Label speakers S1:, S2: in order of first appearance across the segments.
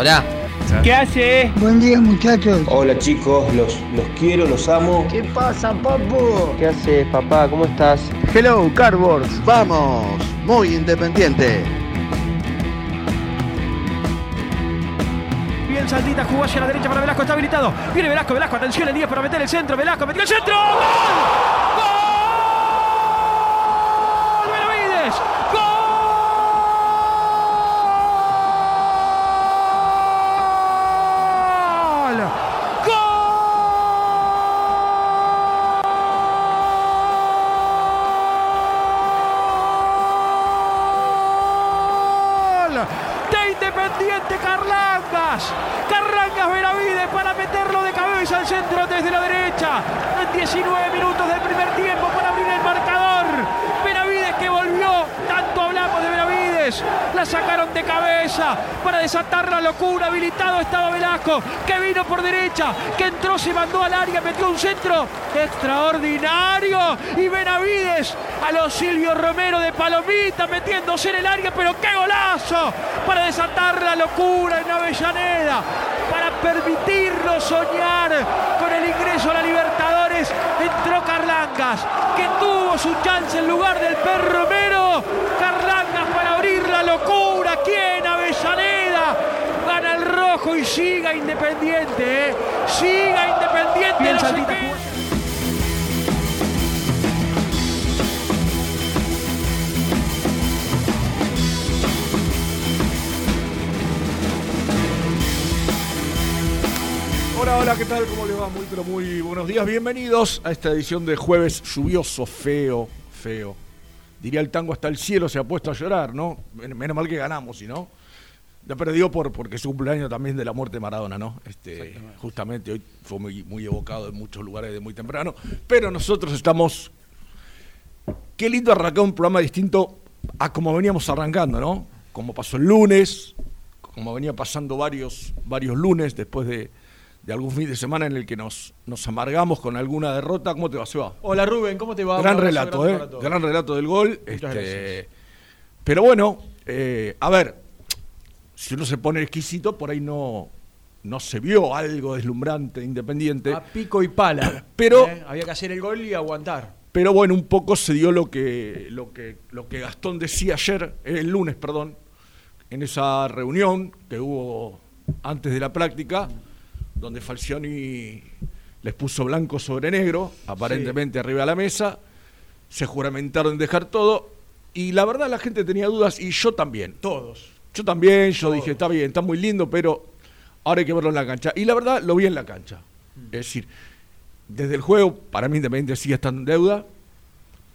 S1: Hola. ¿qué hace?
S2: Buen día muchachos.
S3: Hola chicos, los, los quiero, los amo.
S2: ¿Qué pasa, papu?
S3: ¿Qué haces papá? ¿Cómo estás?
S4: Hello, Cardboards. Vamos, muy independiente.
S1: Bien Saldita jugó hacia la derecha para Velasco, está habilitado. Viene Velasco, Velasco, atención el 10 para meter el centro. Velasco metió el centro. ¡Gol! Para desatar la locura. Habilitado estaba Velasco que vino por derecha. Que entró, se mandó al área, metió un centro extraordinario. Y Benavides a los Silvio Romero de Palomita metiéndose en el área. Pero qué golazo para desatar la locura en Avellaneda. Para permitirnos soñar con el ingreso a la Libertadores. Entró Carlangas, que tuvo su chance en lugar del perro Romero. Carlangas para abrir la locura aquí en Avellaneda. Gana y siga Independiente, ¿eh? Siga Independiente. no se.
S5: Hola, hola, ¿qué tal? ¿Cómo les va? Muy, pero muy buenos días. Bienvenidos a esta edición de jueves lluvioso, feo, feo. Diría el tango hasta el cielo se ha puesto a llorar, ¿no? Men- Menos mal que ganamos, si no. La perdió por, porque es su cumpleaños también de la muerte de Maradona, ¿no? Este, justamente hoy fue muy, muy evocado en muchos lugares de muy temprano. Pero nosotros estamos. Qué lindo arrancar un programa distinto a como veníamos arrancando, ¿no? Como pasó el lunes, como venía pasando varios, varios lunes después de, de algún fin de semana en el que nos, nos amargamos con alguna derrota. ¿Cómo te va, Seba?
S1: Hola Rubén, ¿cómo te va?
S5: Gran
S1: Un abrazo
S5: relato, ¿eh? Gran relato del gol. Este, pero bueno, eh, a ver, si uno se pone exquisito, por ahí no, no se vio algo deslumbrante, independiente.
S1: A pico y pala.
S5: Pero-
S1: ¿eh? Había que hacer el gol y aguantar.
S5: Pero bueno, un poco se dio lo que, lo que, lo que Gastón decía ayer, eh, el lunes, perdón, en esa reunión que hubo antes de la práctica, donde Falcioni les puso blanco sobre negro, aparentemente arriba de la mesa, se juramentaron en dejar todo, y la verdad la gente tenía dudas, y yo también.
S1: Todos.
S5: Yo también, yo dije, está bien, está muy lindo, pero ahora hay que verlo en la cancha. Y la verdad, lo vi en la cancha. Es decir, desde el juego, para mí Independiente sigue estando en deuda,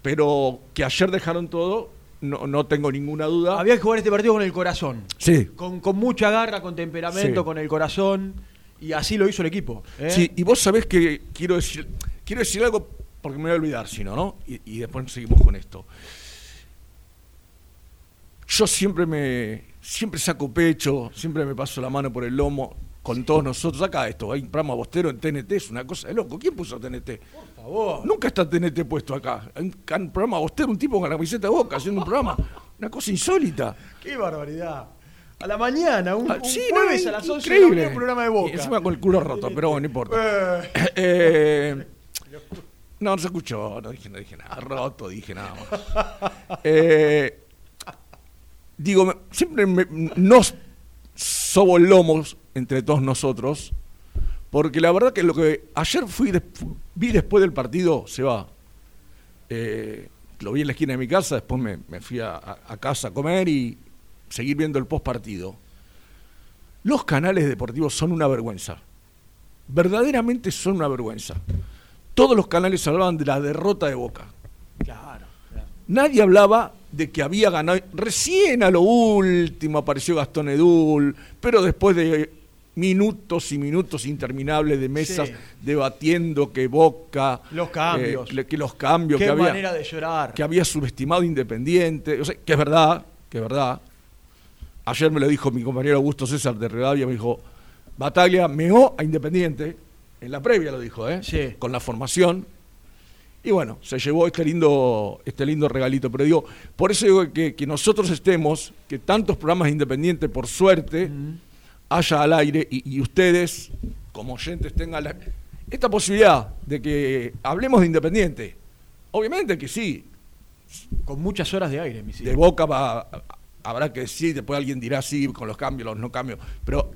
S5: pero que ayer dejaron todo, no, no tengo ninguna duda.
S1: Había que jugar este partido con el corazón.
S5: Sí.
S1: Con, con mucha garra, con temperamento,
S5: Sí.
S1: con el corazón. Y así lo hizo el equipo. ¿eh?
S5: Sí, y vos sabés que quiero decir, quiero decir algo porque me voy a olvidar, si no, ¿no? Y, y después seguimos con esto. Yo siempre me, siempre saco pecho, siempre me paso la mano por el lomo con todos nosotros acá esto. Hay un programa bostero en TNT, es una cosa de loco. ¿Quién puso TNT?
S6: Por favor.
S5: Nunca está TNT puesto acá. Hay un, un programa bostero, un tipo con la camiseta de boca haciendo un programa. Una cosa insólita.
S6: ¡Qué barbaridad! A la mañana, un,
S5: Ah,
S6: un
S5: sí, no,
S6: jueves a las 11 de la un programa de
S5: Y
S6: boca.
S5: encima con el culo roto, pero bueno, no importa.
S6: Eh,
S5: Eh, no, no se escuchó, no dije, no dije nada. Roto, dije nada más. Eh, digo, siempre me- nos sobolomos entre todos nosotros, porque la verdad que lo que ayer fui des- vi después del partido, se va. Eh, lo vi en la esquina de mi casa, después me, me fui a, a- a casa a comer y seguir viendo el post partido. Los canales deportivos son una vergüenza. Verdaderamente son una vergüenza. Todos los canales hablaban de la derrota de Boca.
S6: claro, claro.
S5: Nadie hablaba de que había ganado. Recién a lo último apareció Gastón Edul, pero después de minutos y minutos interminables de mesas
S6: Sí.
S5: debatiendo que Boca.
S6: Los cambios.
S5: eh, que los cambios.
S6: Qué
S5: que había,
S6: manera de llorar.
S5: que había subestimado Independiente. O sea, que es verdad, que es verdad. Ayer me lo dijo mi compañero Augusto César de Rivadavia, me dijo, Bataglia meó a Independiente, en la previa lo dijo, ¿eh?
S6: Sí.
S5: con la formación. Y bueno, se llevó este lindo, este lindo regalito. Pero digo, por eso digo que, que nosotros estemos, que tantos programas de Independiente, por suerte, haya al aire y, y ustedes, como oyentes, tengan la- esta posibilidad de que hablemos de Independiente. Obviamente que sí,
S6: Con muchas horas de aire, mi
S5: de Boca va, habrá que decir, después alguien dirá sí, con los cambios, los no cambios, pero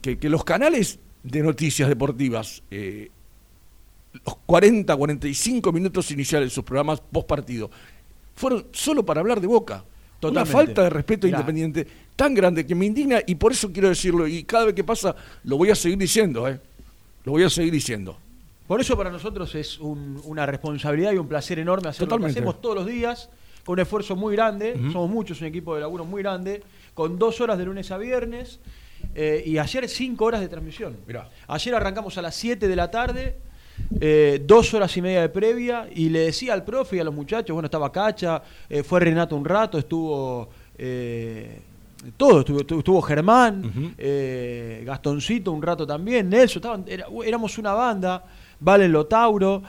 S5: que, que los canales de noticias deportivas, eh, los 40, 45 minutos iniciales de sus programas post partido, fueron solo para hablar de Boca.
S6: Totalmente.
S5: Una falta de respeto
S6: Mirá.
S5: Independiente tan grande que me indigna y por eso quiero decirlo, y cada vez que pasa lo voy a seguir diciendo, ¿eh? Lo voy a seguir diciendo.
S6: Por eso para nosotros es un- una responsabilidad y un placer enorme hacer
S5: Totalmente.
S6: lo que hacemos todos los días, con un esfuerzo muy grande, somos muchos, un equipo de laburo muy grande, con dos horas de lunes a viernes, eh, y ayer cinco horas de transmisión.
S5: Mirá.
S6: Ayer arrancamos a las 7 de la tarde, eh, dos horas y media de previa, y le decía al profe y a los muchachos, bueno, estaba Cacha, eh, fue Renato un rato, estuvo... eh, todo, estuvo, estuvo- Germán, eh, Gastoncito un rato también, Nelson, estaban, era- éramos una banda, Valen Lotauro,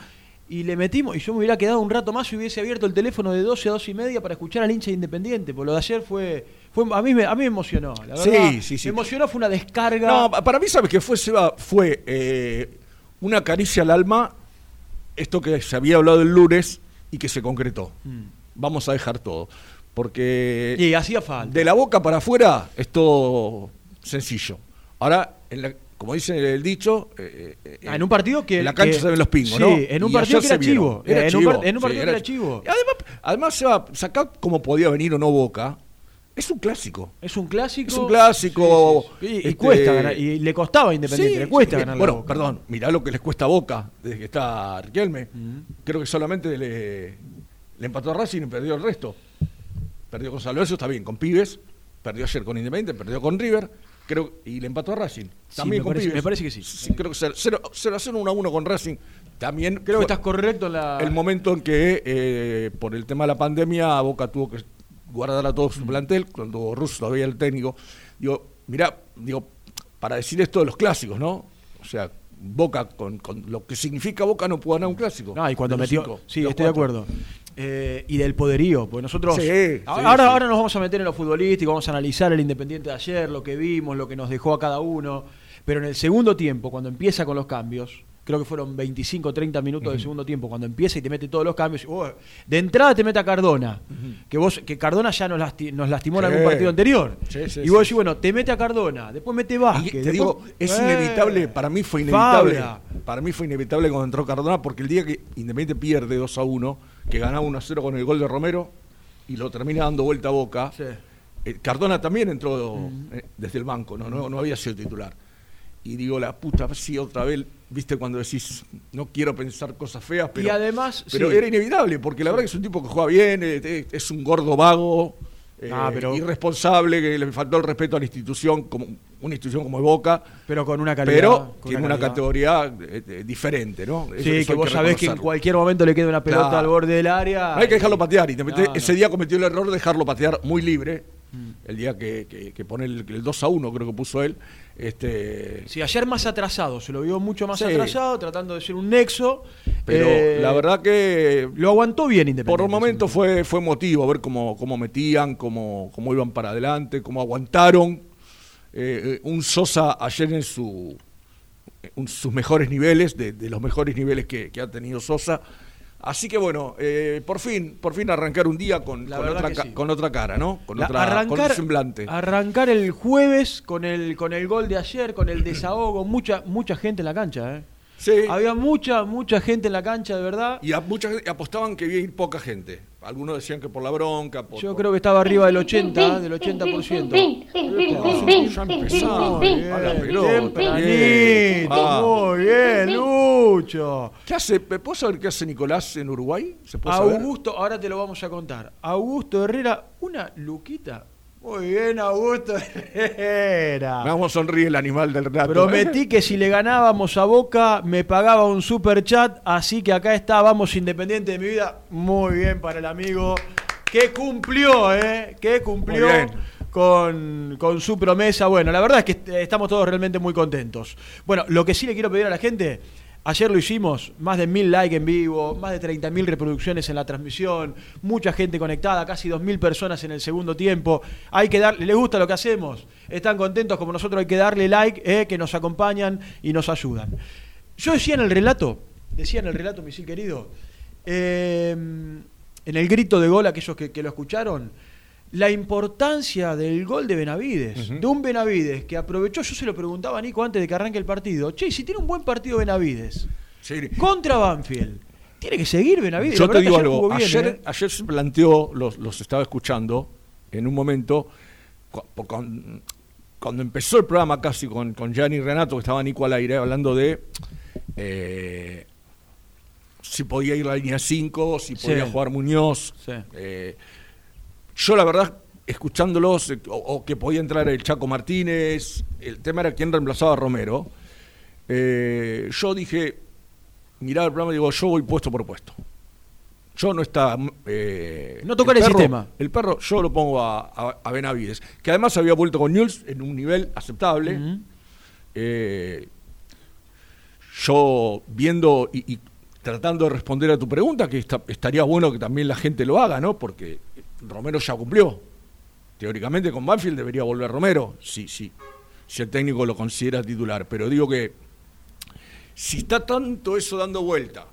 S6: y le metimos, y yo me hubiera quedado un rato más y hubiese abierto el teléfono de 12 a 12 y media para escuchar al hincha de independiente, porque lo de ayer fue, fue a, mí me, a mí me emocionó, la
S5: Sí,
S6: verdad.
S5: sí, sí.
S6: Me emocionó, fue una descarga.
S5: No, pa- para mí, ¿sabes qué fue, Seba? Fue eh, una caricia al alma, esto que se había hablado el lunes y que se concretó.
S6: Mm.
S5: Vamos a dejar todo. Porque
S6: Y hacía falta.
S5: de la boca para afuera es todo sencillo. Ahora, en la- como dice el dicho, eh, eh,
S6: Ah, en un partido que-
S5: en la cancha
S6: que-
S5: se ven los pingos,
S6: sí,
S5: ¿no?
S6: en un
S5: Y
S6: partido que era chivo. Eh, en un par- en un partido que era chivo.
S5: Además, además se va sacar como podía venir o no Boca. Es un clásico.
S6: Es un clásico.
S5: Es un clásico,
S6: Sí, sí, sí. Y, y
S5: este-
S6: cuesta ganar. Y le costaba a Independiente, le cuesta ganar la
S5: Bueno,
S6: Boca.
S5: perdón, mirá lo que les cuesta a Boca desde que está Riquelme. Creo que solamente le, le empató a Racing y perdió el resto. Perdió con San Lorenzo, está bien, con Pibes. Perdió ayer con Independiente, perdió con River. Creo, y le empató a Racing. También
S6: me
S5: con
S6: parece-
S5: Pibes.
S6: me parece que sí.
S5: creo que 0 a 0, 1 a 1 con Racing. También
S6: Creo que estás correcto en la.
S5: el momento en que, eh, por el tema de la pandemia, Boca tuvo que guardar a todo
S6: Mm.
S5: su plantel, cuando Russo todavía el técnico. Digo, mirá, digo, para decir esto de los clásicos, ¿no? O sea, Boca, con, con lo que significa Boca, no pudo ganar un clásico.
S6: No, y cuando metió.
S5: cinco,
S6: sí, estoy de acuerdo. Eh, y del poderío, porque nosotros.
S5: Sí, sí,
S6: ahora,
S5: sí.
S6: ahora nos vamos a meter en lo futbolístico, vamos a analizar el Independiente de ayer, lo que vimos, lo que nos dejó a cada uno. Pero en el segundo tiempo, cuando empieza con los cambios, creo que fueron 25 30 minutos del segundo tiempo, cuando empieza y te mete todos los cambios, oh, de entrada te mete a Cardona, que vos que Cardona ya nos, lasti- nos lastimó en algún partido anterior.
S5: Sí, sí,
S6: y vos decís, bueno, te mete a Cardona, después mete
S5: Y
S6: Vázquez.
S5: te
S6: después-
S5: digo, es
S6: Eh,
S5: inevitable, para mí fue inevitable.
S6: Fabra.
S5: Para mí fue inevitable cuando entró Cardona, porque el día que Independiente pierde 2 a 1, que ganaba 1 a 0 con el gol de Romero y lo termina dando vuelta a Boca, eh, Cardona también entró eh, desde el banco, ¿no? No, no había sido titular. Y digo, la puta, sí, otra vez, viste, cuando decís, no quiero pensar cosas feas, pero.
S6: y además,
S5: Pero
S6: sí.
S5: era inevitable, porque la verdad que es un tipo que juega bien, eh, es un gordo vago, eh,
S6: Ah, pero-
S5: irresponsable, que le faltó el respeto a la institución, como una institución como Boca,
S6: pero con una calidad.
S5: pero
S6: con
S5: tiene una categoría eh, diferente, ¿no? Eso-
S6: Sí,
S5: eso
S6: que vos sabés que en cualquier momento le queda una pelota
S5: Claro.
S6: al borde del área.
S5: No hay que dejarlo patear.
S6: No, no.
S5: ese día cometió el error de dejarlo patear muy libre.
S6: Mm.
S5: El día que, que- que pone el, el 2 a 1, creo que puso él. Este,
S6: Sí, ayer más atrasado, se lo vio mucho más
S5: Sí.
S6: atrasado, tratando de ser un nexo.
S5: pero
S6: Eh,
S5: la verdad que
S6: Lo aguantó bien Independiente.
S5: por un momento fue, fue emotivo ver cómo, cómo metían, cómo, cómo iban para adelante, cómo aguantaron. Eh, eh, un Sosa ayer en su, en sus mejores niveles, de, de los mejores niveles que, que ha tenido Sosa. Así que bueno, eh, por fin, por fin arrancar un día con, con otra,
S6: sí.
S5: con otra cara, ¿no? Con,
S6: La-
S5: otra, con semblante.
S6: arrancar el jueves con el, con el gol de ayer, con el desahogo, mucha, mucha gente en la cancha, ¿eh?
S5: Sí.
S6: Había mucha, mucha gente en la cancha, de verdad.
S5: Y a mucha gente apostaban que iba a ir poca gente. Algunos decían que por la bronca. Por,
S6: Yo
S5: por-
S6: creo que estaba arriba del 80, del 80%.
S5: Ya empezamos.
S6: Muy bien, Lucho.
S5: ¿Qué hace? ¿Puedo saber qué hace Nicolás en Uruguay? ¿Se puede saber?
S6: Augusto, ahora te lo vamos a contar. Augusto Herrera, una luquita. Muy bien, Augusto Herrera.
S5: Vamos a sonreír el animal del rato.
S6: Prometí que si le ganábamos a Boca me pagaba un super chat, así que acá está, vamos Independiente de mi vida. Muy bien para el amigo que cumplió, ¿eh? Que cumplió con, con su promesa. Bueno, la verdad es que est- estamos todos realmente muy contentos. Bueno, lo que sí le quiero pedir a la gente, ayer lo hicimos, más de mil likes en vivo, más de 30 mil reproducciones en la transmisión, mucha gente conectada, casi 2.000 personas en el segundo tiempo. Hay que darle, ¿les gusta lo que hacemos? ¿Están contentos como nosotros? Hay que darle like, eh, que nos acompañan y nos ayudan. Yo decía en el relato, decía en el relato, misil querido, eh, en el grito de gol, aquellos que, que lo escucharon, la importancia del gol de Benavides, de un Benavides que aprovechó, yo se lo preguntaba a Nico antes de que arranque el partido, che, si tiene un buen partido Benavides
S5: Sí.
S6: contra Banfield, tiene que seguir Benavides.
S5: Yo te digo
S6: ayer
S5: algo.
S6: bien,
S5: ayer,
S6: ¿eh?
S5: ayer se planteó, los, los estaba escuchando en un momento, por- con- cuando empezó el programa casi con, con Gianni Renato, que estaba Nico al aire, hablando de eh, si podía ir la línea 5, si
S6: Sí.
S5: podía jugar Muñoz.
S6: Sí.
S5: Eh, yo la verdad, escuchándolos, eh, o, o que podía entrar el Chaco Martínez, el tema era quién reemplazaba a Romero, eh, yo dije, mirá el programa y digo, yo voy puesto por puesto. Yo no está... eh,
S6: No tocar el
S5: perro-
S6: sistema.
S5: El perro yo lo pongo a, a- a Benavides, que además había vuelto con Newell's en un nivel aceptable. Eh, yo viendo y, y tratando de responder a tu pregunta, que está- estaría bueno que también la gente lo haga, ¿no? Porque Romero ya cumplió. Teóricamente con Banfield debería volver Romero, si, si, si el técnico lo considera titular. Pero digo que si está tanto eso dando vuelta,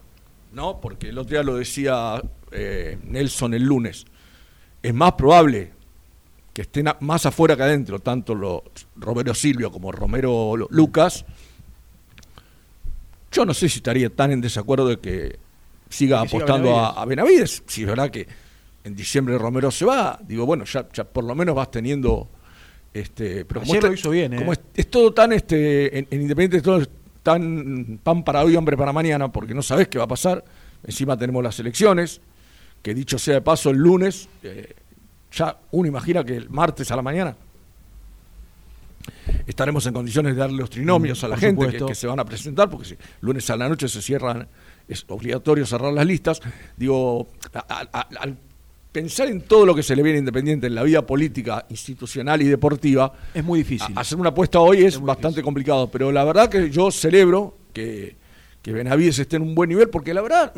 S5: ¿no? Porque el otro día lo decía eh, Nelson el lunes, es más probable que estén más afuera que adentro, tanto los Romero Silvio como Romero Lucas. Yo no sé si estaría tan en desacuerdo de que siga
S6: Que
S5: apostando a, a Benavides. Si es verdad que en diciembre Romero se va, digo, bueno, ya, ya por lo menos vas teniendo. Este, pero como está-
S6: lo hizo bien, ¿eh?
S5: Como es, es todo tan, este, en, en Independiente es todo tan pan para hoy, hambre para mañana, porque no sabes qué va a pasar. Encima tenemos las elecciones, que dicho sea de paso, el lunes, eh, ya uno imagina que el martes a la mañana estaremos en condiciones de darle los trinomios
S6: Mm,
S5: a la gente que, se van a presentar, porque si lunes a la noche se cierran, es obligatorio cerrar las listas. Digo, a- a- a- al pensar en todo lo que se le viene Independiente en la vida política, institucional y deportiva,
S6: Es muy difícil.
S5: hacer una apuesta hoy es, bastante
S6: difícil.
S5: complicado, pero la verdad que yo celebro que, que Benavides esté en un buen nivel, porque la verdad,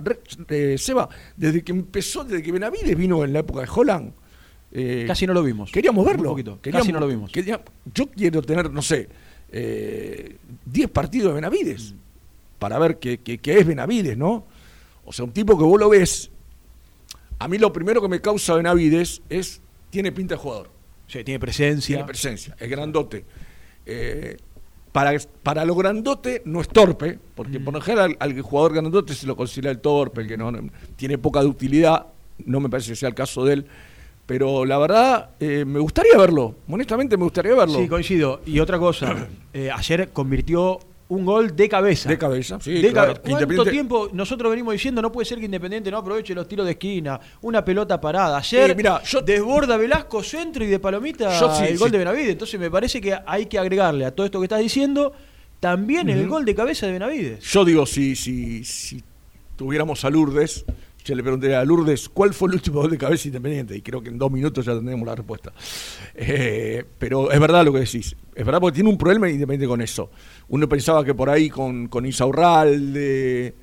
S5: eh, Seba, desde que empezó, desde que Benavides vino en la época de Holland, eh,
S6: Casi no lo vimos.
S5: queríamos verlo.
S6: poquito.
S5: Queríamos-
S6: Casi no lo vimos.
S5: quería- yo quiero tener, no sé, eh, 10 partidos de Benavides para ver qué es Benavides, ¿no? O sea, un tipo que vos lo ves. A mí lo primero que me causa Benavides es, tiene pinta de jugador.
S6: Sí, tiene presencia.
S5: Tiene presencia, es grandote. Eh, para, para lo grandote no es torpe, porque por lo general al, al jugador grandote se lo considera el torpe, el que no, no- tiene poca de utilidad, no me parece que sea el caso de él. Pero la verdad, eh, me gustaría verlo, honestamente me gustaría verlo.
S6: Sí, coincido. Y otra cosa, eh, ayer convirtió un gol de cabeza.
S5: de cabeza, sí,
S6: De
S5: claro.
S6: cabe-
S5: que
S6: ¿Cuánto tiempo nosotros venimos diciendo no puede ser que Independiente no aproveche los tiros de esquina? Una pelota parada. Ayer
S5: mirá, yo-
S6: desborda Velasco, centro y de palomita
S5: Yo sí,
S6: el gol
S5: sí.
S6: de Benavides. Entonces me parece que hay que agregarle a todo esto que estás diciendo también el gol de cabeza de Benavides.
S5: Yo digo, si, si, si tuviéramos a Lourdes, Yo le pregunté a Lourdes cuál fue el último gol de cabeza independiente y creo que en dos minutos ya tendremos la respuesta. Eh, pero es verdad lo que decís. Es verdad porque tiene un problema independiente con eso. Uno pensaba que por ahí con, con Isaurralde.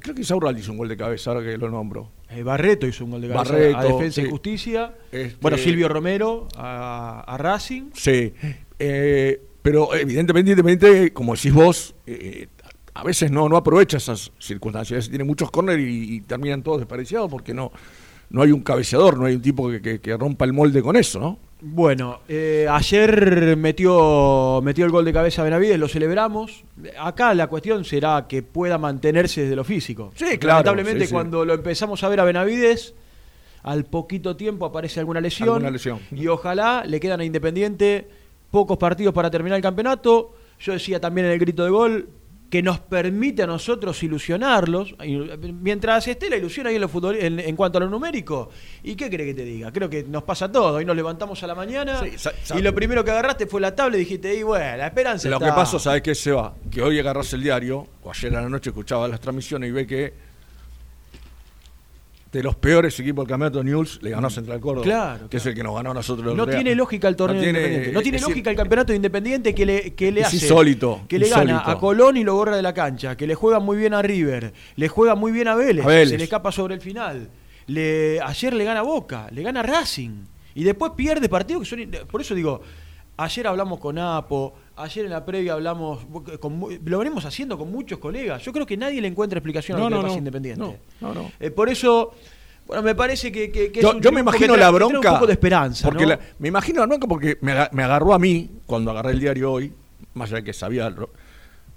S5: Creo que Isaurralde hizo un gol de cabeza, ahora que lo nombro.
S6: Eh, Barreto hizo un gol de cabeza
S5: Barreto,
S6: a Defensa
S5: sí.
S6: y Justicia.
S5: Este-
S6: Bueno, Silvio Romero a, a Racing.
S5: Sí. Eh, pero evidentemente, independiente, como decís vos, eh, a veces no, no aprovecha esas circunstancias. A veces tiene muchos córner y, y terminan todos desperdiciados porque no, no hay un cabeceador, no hay un tipo que, que- que rompa el molde con eso, ¿no?
S6: Bueno, eh, ayer metió, metió el gol de cabeza Benavides, lo celebramos. Acá la cuestión será que pueda mantenerse desde lo físico.
S5: Sí, claro,
S6: Lamentablemente
S5: sí, sí.
S6: cuando lo empezamos a ver a Benavides, al poquito tiempo aparece alguna lesión.
S5: Alguna lesión.
S6: Y ojalá le quedan a Independiente pocos partidos para terminar el campeonato. Yo decía también en el grito de gol que nos permite a nosotros ilusionarlos, mientras esté la ilusión ahí en, lo futbol- en, en cuanto a lo numérico. ¿Y qué cree que te diga? Creo que nos pasa todo. Hoy nos levantamos a la mañana
S5: Sí,
S6: y lo primero que agarraste fue la tabla y dijiste, y bueno, la esperanza
S5: Lo
S6: está".
S5: que pasa, ¿sabes qué se va? Que hoy agarras el diario, o ayer a la noche escuchaba las transmisiones y ve que de los peores equipos del campeonato News le ganó a Central Córdoba,
S6: Claro,
S5: que es el que nos ganó a nosotros.
S6: No tiene lógica el torneo
S5: No tiene-
S6: independiente. No tiene lógica el campeonato de independiente que le, que le hace.
S5: insólito,
S6: Que le gana a Colón y lo borra de la cancha. Que le juega muy bien a River. Le juega muy bien a Vélez.
S5: A Vélez.
S6: Se le escapa sobre el final. Le, ayer le gana Boca. Le gana Racing. Y después pierde partidos que son. Por eso digo. Ayer hablamos con Apo, ayer en la previa hablamos, con mu- lo venimos haciendo con muchos colegas. Yo creo que nadie le encuentra explicación a
S5: No,
S6: lo que
S5: no,
S6: a
S5: no.
S6: Independiente.
S5: No, no, no.
S6: Eh, por eso, bueno, me parece que, que- que es
S5: Yo,
S6: un
S5: yo me
S6: que
S5: imagino la
S6: que trae
S5: bronca.
S6: Un poco de esperanza.
S5: Porque la- me imagino la bronca porque me, me agarró a mí, cuando agarré el diario hoy, más allá de que sabía.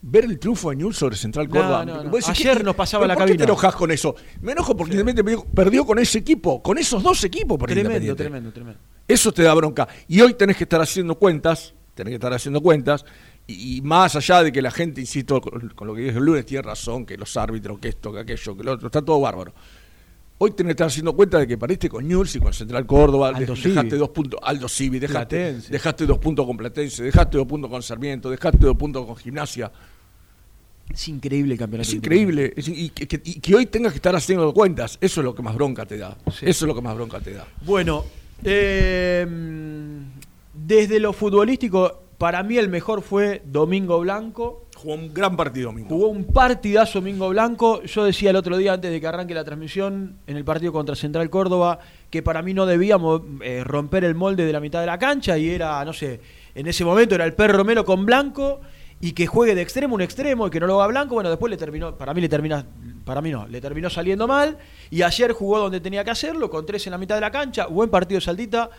S5: Ver el triunfo de News sobre Central Córdoba.
S6: Ayer
S5: ¿qué-
S6: nos pasaba la
S5: ¿por qué
S6: cabina.
S5: te enojas con eso? Me enojo porque Independiente perdió, perdió con ese equipo, con esos dos equipos por
S6: Tremendo, tremendo, tremendo.
S5: Eso te da bronca. Y hoy tenés que estar haciendo cuentas, tenés que estar haciendo cuentas, y, y más allá de que la gente, insisto, con, con lo que dije el lunes, tiene razón, que los árbitros, que esto, que aquello, que lo otro, está todo bárbaro. Hoy tenés que estar haciendo cuenta de que pariste con Newell's y con Central Córdoba,
S6: Aldo
S5: dej- dejaste
S6: Civi.
S5: dos puntos, Aldo Civi, dejaste,
S6: Platense.
S5: dejaste dos puntos con Platense, dejaste dos puntos con Sarmiento, dejaste dos puntos con Gimnasia.
S6: Es increíble el campeonato.
S5: Es increíble. es- y, que, que- y que hoy tengas que estar haciendo cuentas, eso es lo que más bronca te da.
S6: Sí.
S5: Eso es lo que más bronca te da.
S6: Bueno, eh, desde lo futbolístico, para mí el mejor fue Domingo Blanco.
S5: Jugó un gran partido, Mingo.
S6: Jugó un partidazo Domingo Blanco. Yo decía el otro día, antes de que arranque la transmisión, en el partido contra Central Córdoba, que para mí no debíamos eh, romper el molde de la mitad de la cancha y era, no sé, en ese momento era el perro Romero con Blanco y que juegue de extremo un extremo y que no lo haga Blanco. Bueno, después le terminó, para mí le termina, para mí no, le terminó saliendo mal y ayer jugó donde tenía que hacerlo, con tres en la mitad de la cancha. Buen partido Saldita.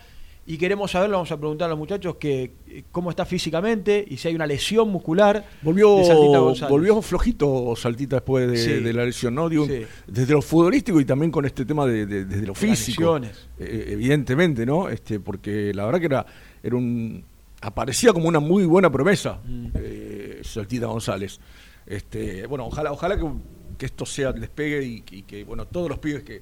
S6: Y queremos saberlo, vamos a preguntar a los muchachos que eh, cómo está físicamente y si hay una lesión muscular
S5: Volvió,
S6: de González.
S5: volvió flojito Saltita después de,
S6: Sí.
S5: de la lesión, ¿no? Digo,
S6: Sí.
S5: Desde lo futbolístico y también con este tema de, de- desde lo físico.
S6: lesiones.
S5: Eh, evidentemente, ¿no? Este, porque la verdad que era, era un. aparecía como una muy buena promesa,
S6: Mm.
S5: eh, Saltita González. Este, bueno, ojalá, ojalá que, que esto sea el despegue y, y que, bueno, todos los pibes que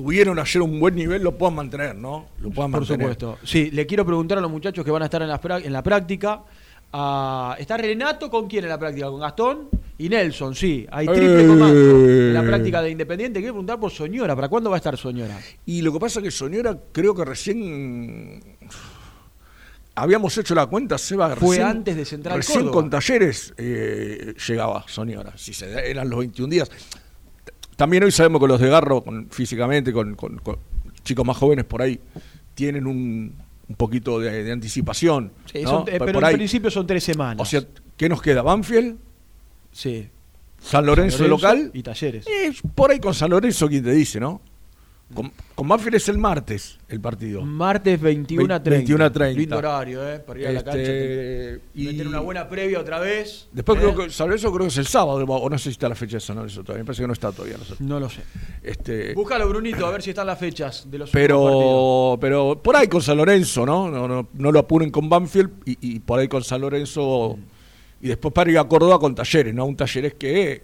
S5: tuvieron ayer un buen nivel lo puedan mantener, ¿no? Lo puedan
S6: Por
S5: mantener.
S6: supuesto. Sí, le quiero preguntar a los muchachos que van a estar en la, prá- en la práctica. Ah, ¿Está Renato con quién en la práctica? ¿Con Gastón? Y Nelson, sí. Hay triple
S5: Eh.
S6: comando en la práctica de Independiente. Quiero preguntar por Soñora. ¿Para cuándo va a estar Soñora?
S5: Y lo que pasa es que Soñora creo que recién habíamos hecho la cuenta, Seba.
S6: Fue
S5: recién-
S6: antes de Central
S5: Recién
S6: Córdoba.
S5: con talleres eh, llegaba Soñora. Si se eran los 21 días. También hoy sabemos que los de Garro, con- físicamente, con, con- con chicos más jóvenes por ahí, tienen un, un poquito de, de anticipación.
S6: Sí,
S5: ¿no?
S6: son- eh, pero en principio son tres semanas.
S5: O sea, ¿qué nos queda? ¿Banfield?
S6: sí.
S5: ¿San Lorenzo,
S6: San Lorenzo
S5: local?
S6: Y Talleres.
S5: Por ahí con San Lorenzo, quien te dice, ¿no? Con, con Banfield es el martes el partido.
S6: Martes 21 a 30.
S5: 21 a 30.
S6: Lindo horario, ¿eh? Para ir a la
S5: Este,
S6: cancha.
S5: y-
S6: Meter una buena previa otra vez.
S5: Después
S6: ¿eh?
S5: creo que San Lorenzo creo que es el sábado, o no sé si está la fecha de San Lorenzo todavía. Me parece que no está todavía. No sé.
S6: No lo sé.
S5: Este,
S6: Búscalo, Brunito, a ver si están las fechas de los
S5: pero, pero por ahí con San Lorenzo, ¿no? No, no, no lo apuren con Banfield y, y por ahí con San Lorenzo. Y después para ir a Córdoba con Talleres, ¿no? Un Talleres que.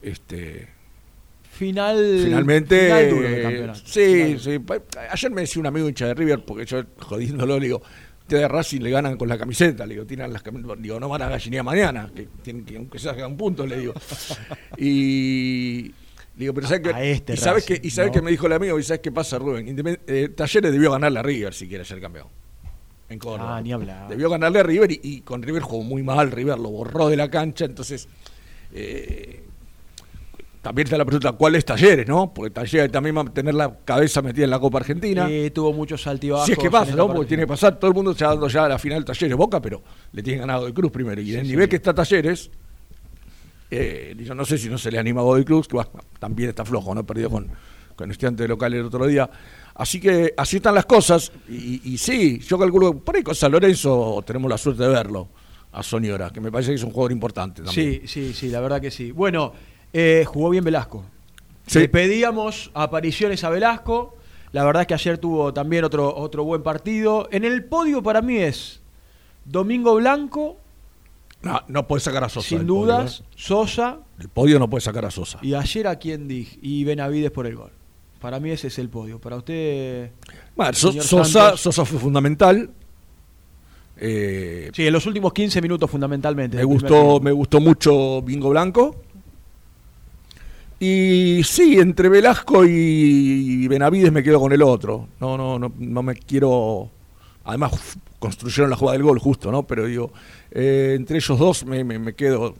S5: Este,
S6: Final.
S5: Finalmente,
S6: final duro del campeonato.
S5: sí,
S6: Final.
S5: sí. Ayer me decía un amigo hincha de River, porque yo jodiéndolo le digo, ustedes de Racing le ganan con la camiseta, le digo, tiran las camisetas, digo, no van a gallinear mañana, que tienen que, aunque sea un punto, le digo. y, Digo, pero ¿sabes qué?
S6: este
S5: y sabes que, y sabes
S6: ¿no?
S5: que me dijo el amigo, y sabes qué pasa, Rubén. Eh, Talleres debió ganarle a River si quiere ser campeón. En Córdoba.
S6: Ah, ni hablar.
S5: Debió ganarle a River y, y con River jugó muy mal. River lo borró de la cancha. Entonces, eh, también está la pregunta: ¿cuál es Talleres, no? Porque Talleres también va a tener la cabeza metida en la Copa Argentina.
S6: Eh, tuvo muchos altibajos.
S5: Si es que pasa, ¿no? Porque tiene que pasar. Todo el mundo está dando ya a la final Talleres Boca, pero le tienen ganado de Cruz primero. Y en el nivel que está Talleres, eh, yo no sé si no se le anima a Godoy Cruz, que también está flojo, ¿no? Perdido con, con estudiante local el otro día. Así que así están las cosas. Y, y sí, yo calculo que por ahí con San Lorenzo tenemos la suerte de verlo a Soñora, que me parece que es un jugador importante también.
S6: Sí, sí, sí, la verdad que sí. Bueno, eh, jugó bien Velasco.
S5: Sí.
S6: Le pedíamos apariciones a Velasco. La verdad es que ayer tuvo también otro, otro buen partido. En el podio para mí es Domingo Blanco,
S5: No, no puede sacar a Sosa.
S6: sin
S5: podio,
S6: dudas,
S5: ¿eh?
S6: Sosa
S5: El podio no puede sacar a Sosa.
S6: y ayer a quien dije y Benavides por el gol. Para mí ese es el podio. Para usted,
S5: Bueno, So-
S6: señor
S5: Sosa,
S6: Santos.
S5: Sosa fue fundamental. Eh,
S6: sí, en los últimos 15 minutos fundamentalmente.
S5: Me gustó, me gustó mucho Bingo Blanco. Y sí, entre Velasco y Benavides me quedo con el otro. No, no, no, no me quiero. Además, construyeron la jugada del gol justo, ¿no? Pero digo, eh, entre ellos dos me, me- me quedo.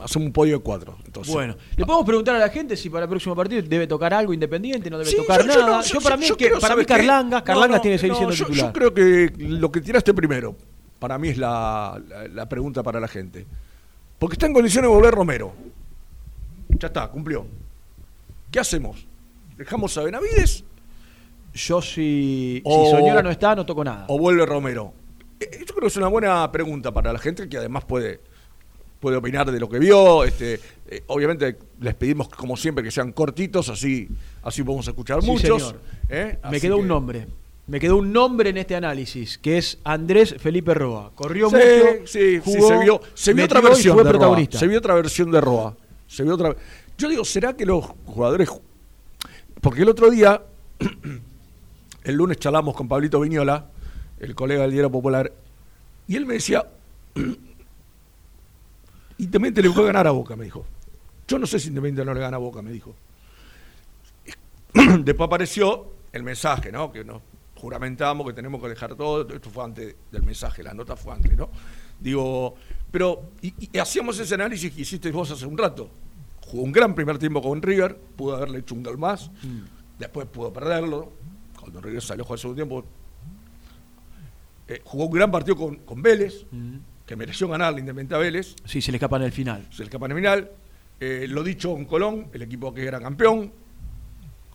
S5: Hacemos un podio de cuatro. Entonces,
S6: Bueno, le podemos preguntar a la gente si para el próximo partido debe tocar algo independiente, no debe
S5: Sí,
S6: tocar
S5: yo- yo
S6: nada.
S5: no,
S6: Yo,
S5: yo-
S6: para mí,
S5: yo
S6: que, para mí. Carlangas,
S5: No,
S6: Carlangas
S5: no,
S6: tiene que seguir siendo
S5: yo,
S6: titular.
S5: yo creo que lo que tiraste primero, para mí es la, la- la pregunta para la gente. Porque está en condiciones de volver Romero. Ya está, cumplió. ¿Qué hacemos? ¿Dejamos a Benavides
S6: Yo si,
S5: O-
S6: si Soñora no está, no toco nada.
S5: o vuelve Romero? Eh, Yo creo que es una buena pregunta para la gente que además puede, puede opinar de lo que vio. Este, eh, obviamente les pedimos, como siempre, que sean cortitos, así, así podemos escuchar
S6: Sí,
S5: muchos.
S6: señor.
S5: ¿eh?
S6: Me quedó
S5: que-
S6: un nombre. Me quedó un nombre en este análisis, que es Andrés Felipe Roa. Corrió
S5: Sí,
S6: mucho,
S5: sí, sí,
S6: jugó,
S5: se vio, se vio otra versión
S6: fue
S5: de Roa. Se vio otra versión de Roa. Se vio otra. Yo digo, ¿será que los jugadores ju- porque el otro día el lunes charlamos con Pablito Viñola, el colega del Diario Popular, y él me decía Independiente le puede ganar a Boca, me dijo. Yo no sé si Independiente no le gana a Boca, me dijo. Después apareció el mensaje, ¿no? Que nos juramentamos que tenemos que dejar todo. Esto fue antes del mensaje, la nota fue antes, ¿no? Digo, pero y, y hacíamos ese análisis que hiciste vos hace un rato. Jugó un gran primer tiempo con River, pudo haberle hecho un gol más, después pudo perderlo. Cuando River salió a jugar el segundo tiempo, eh, jugó un gran partido con, con Vélez, que mereció ganar la Independiente a Vélez
S6: Sí, se le escapa en el final.
S5: se escapa en el final. Eh, lo dicho con Colón, el equipo que era campeón.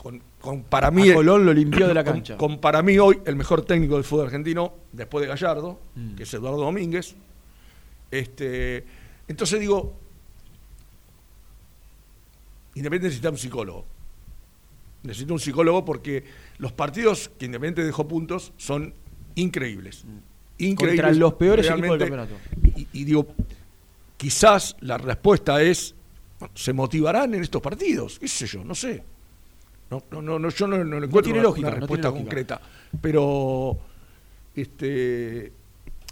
S5: Con, con para mí.
S6: A Colón lo limpió de la
S5: con-
S6: cancha.
S5: Con, para mí hoy el mejor técnico del fútbol argentino, después de Gallardo,
S6: Mm.
S5: que es Eduardo Domínguez. Este, entonces digo, Independiente necesita un psicólogo. Necesita un psicólogo porque los partidos que Independiente dejó puntos son increíbles. Increíbles.
S6: Mm. Contra los peores equipos del campeonato.
S5: Y, y digo, quizás la respuesta es, ¿se motivarán en estos partidos? ¿Qué sé yo? No sé. No, no, no, no, yo no, no encuentro
S6: tiene
S5: una,
S6: lógica,
S5: una
S6: no
S5: respuesta
S6: tiene lógica.
S5: concreta. Pero, este,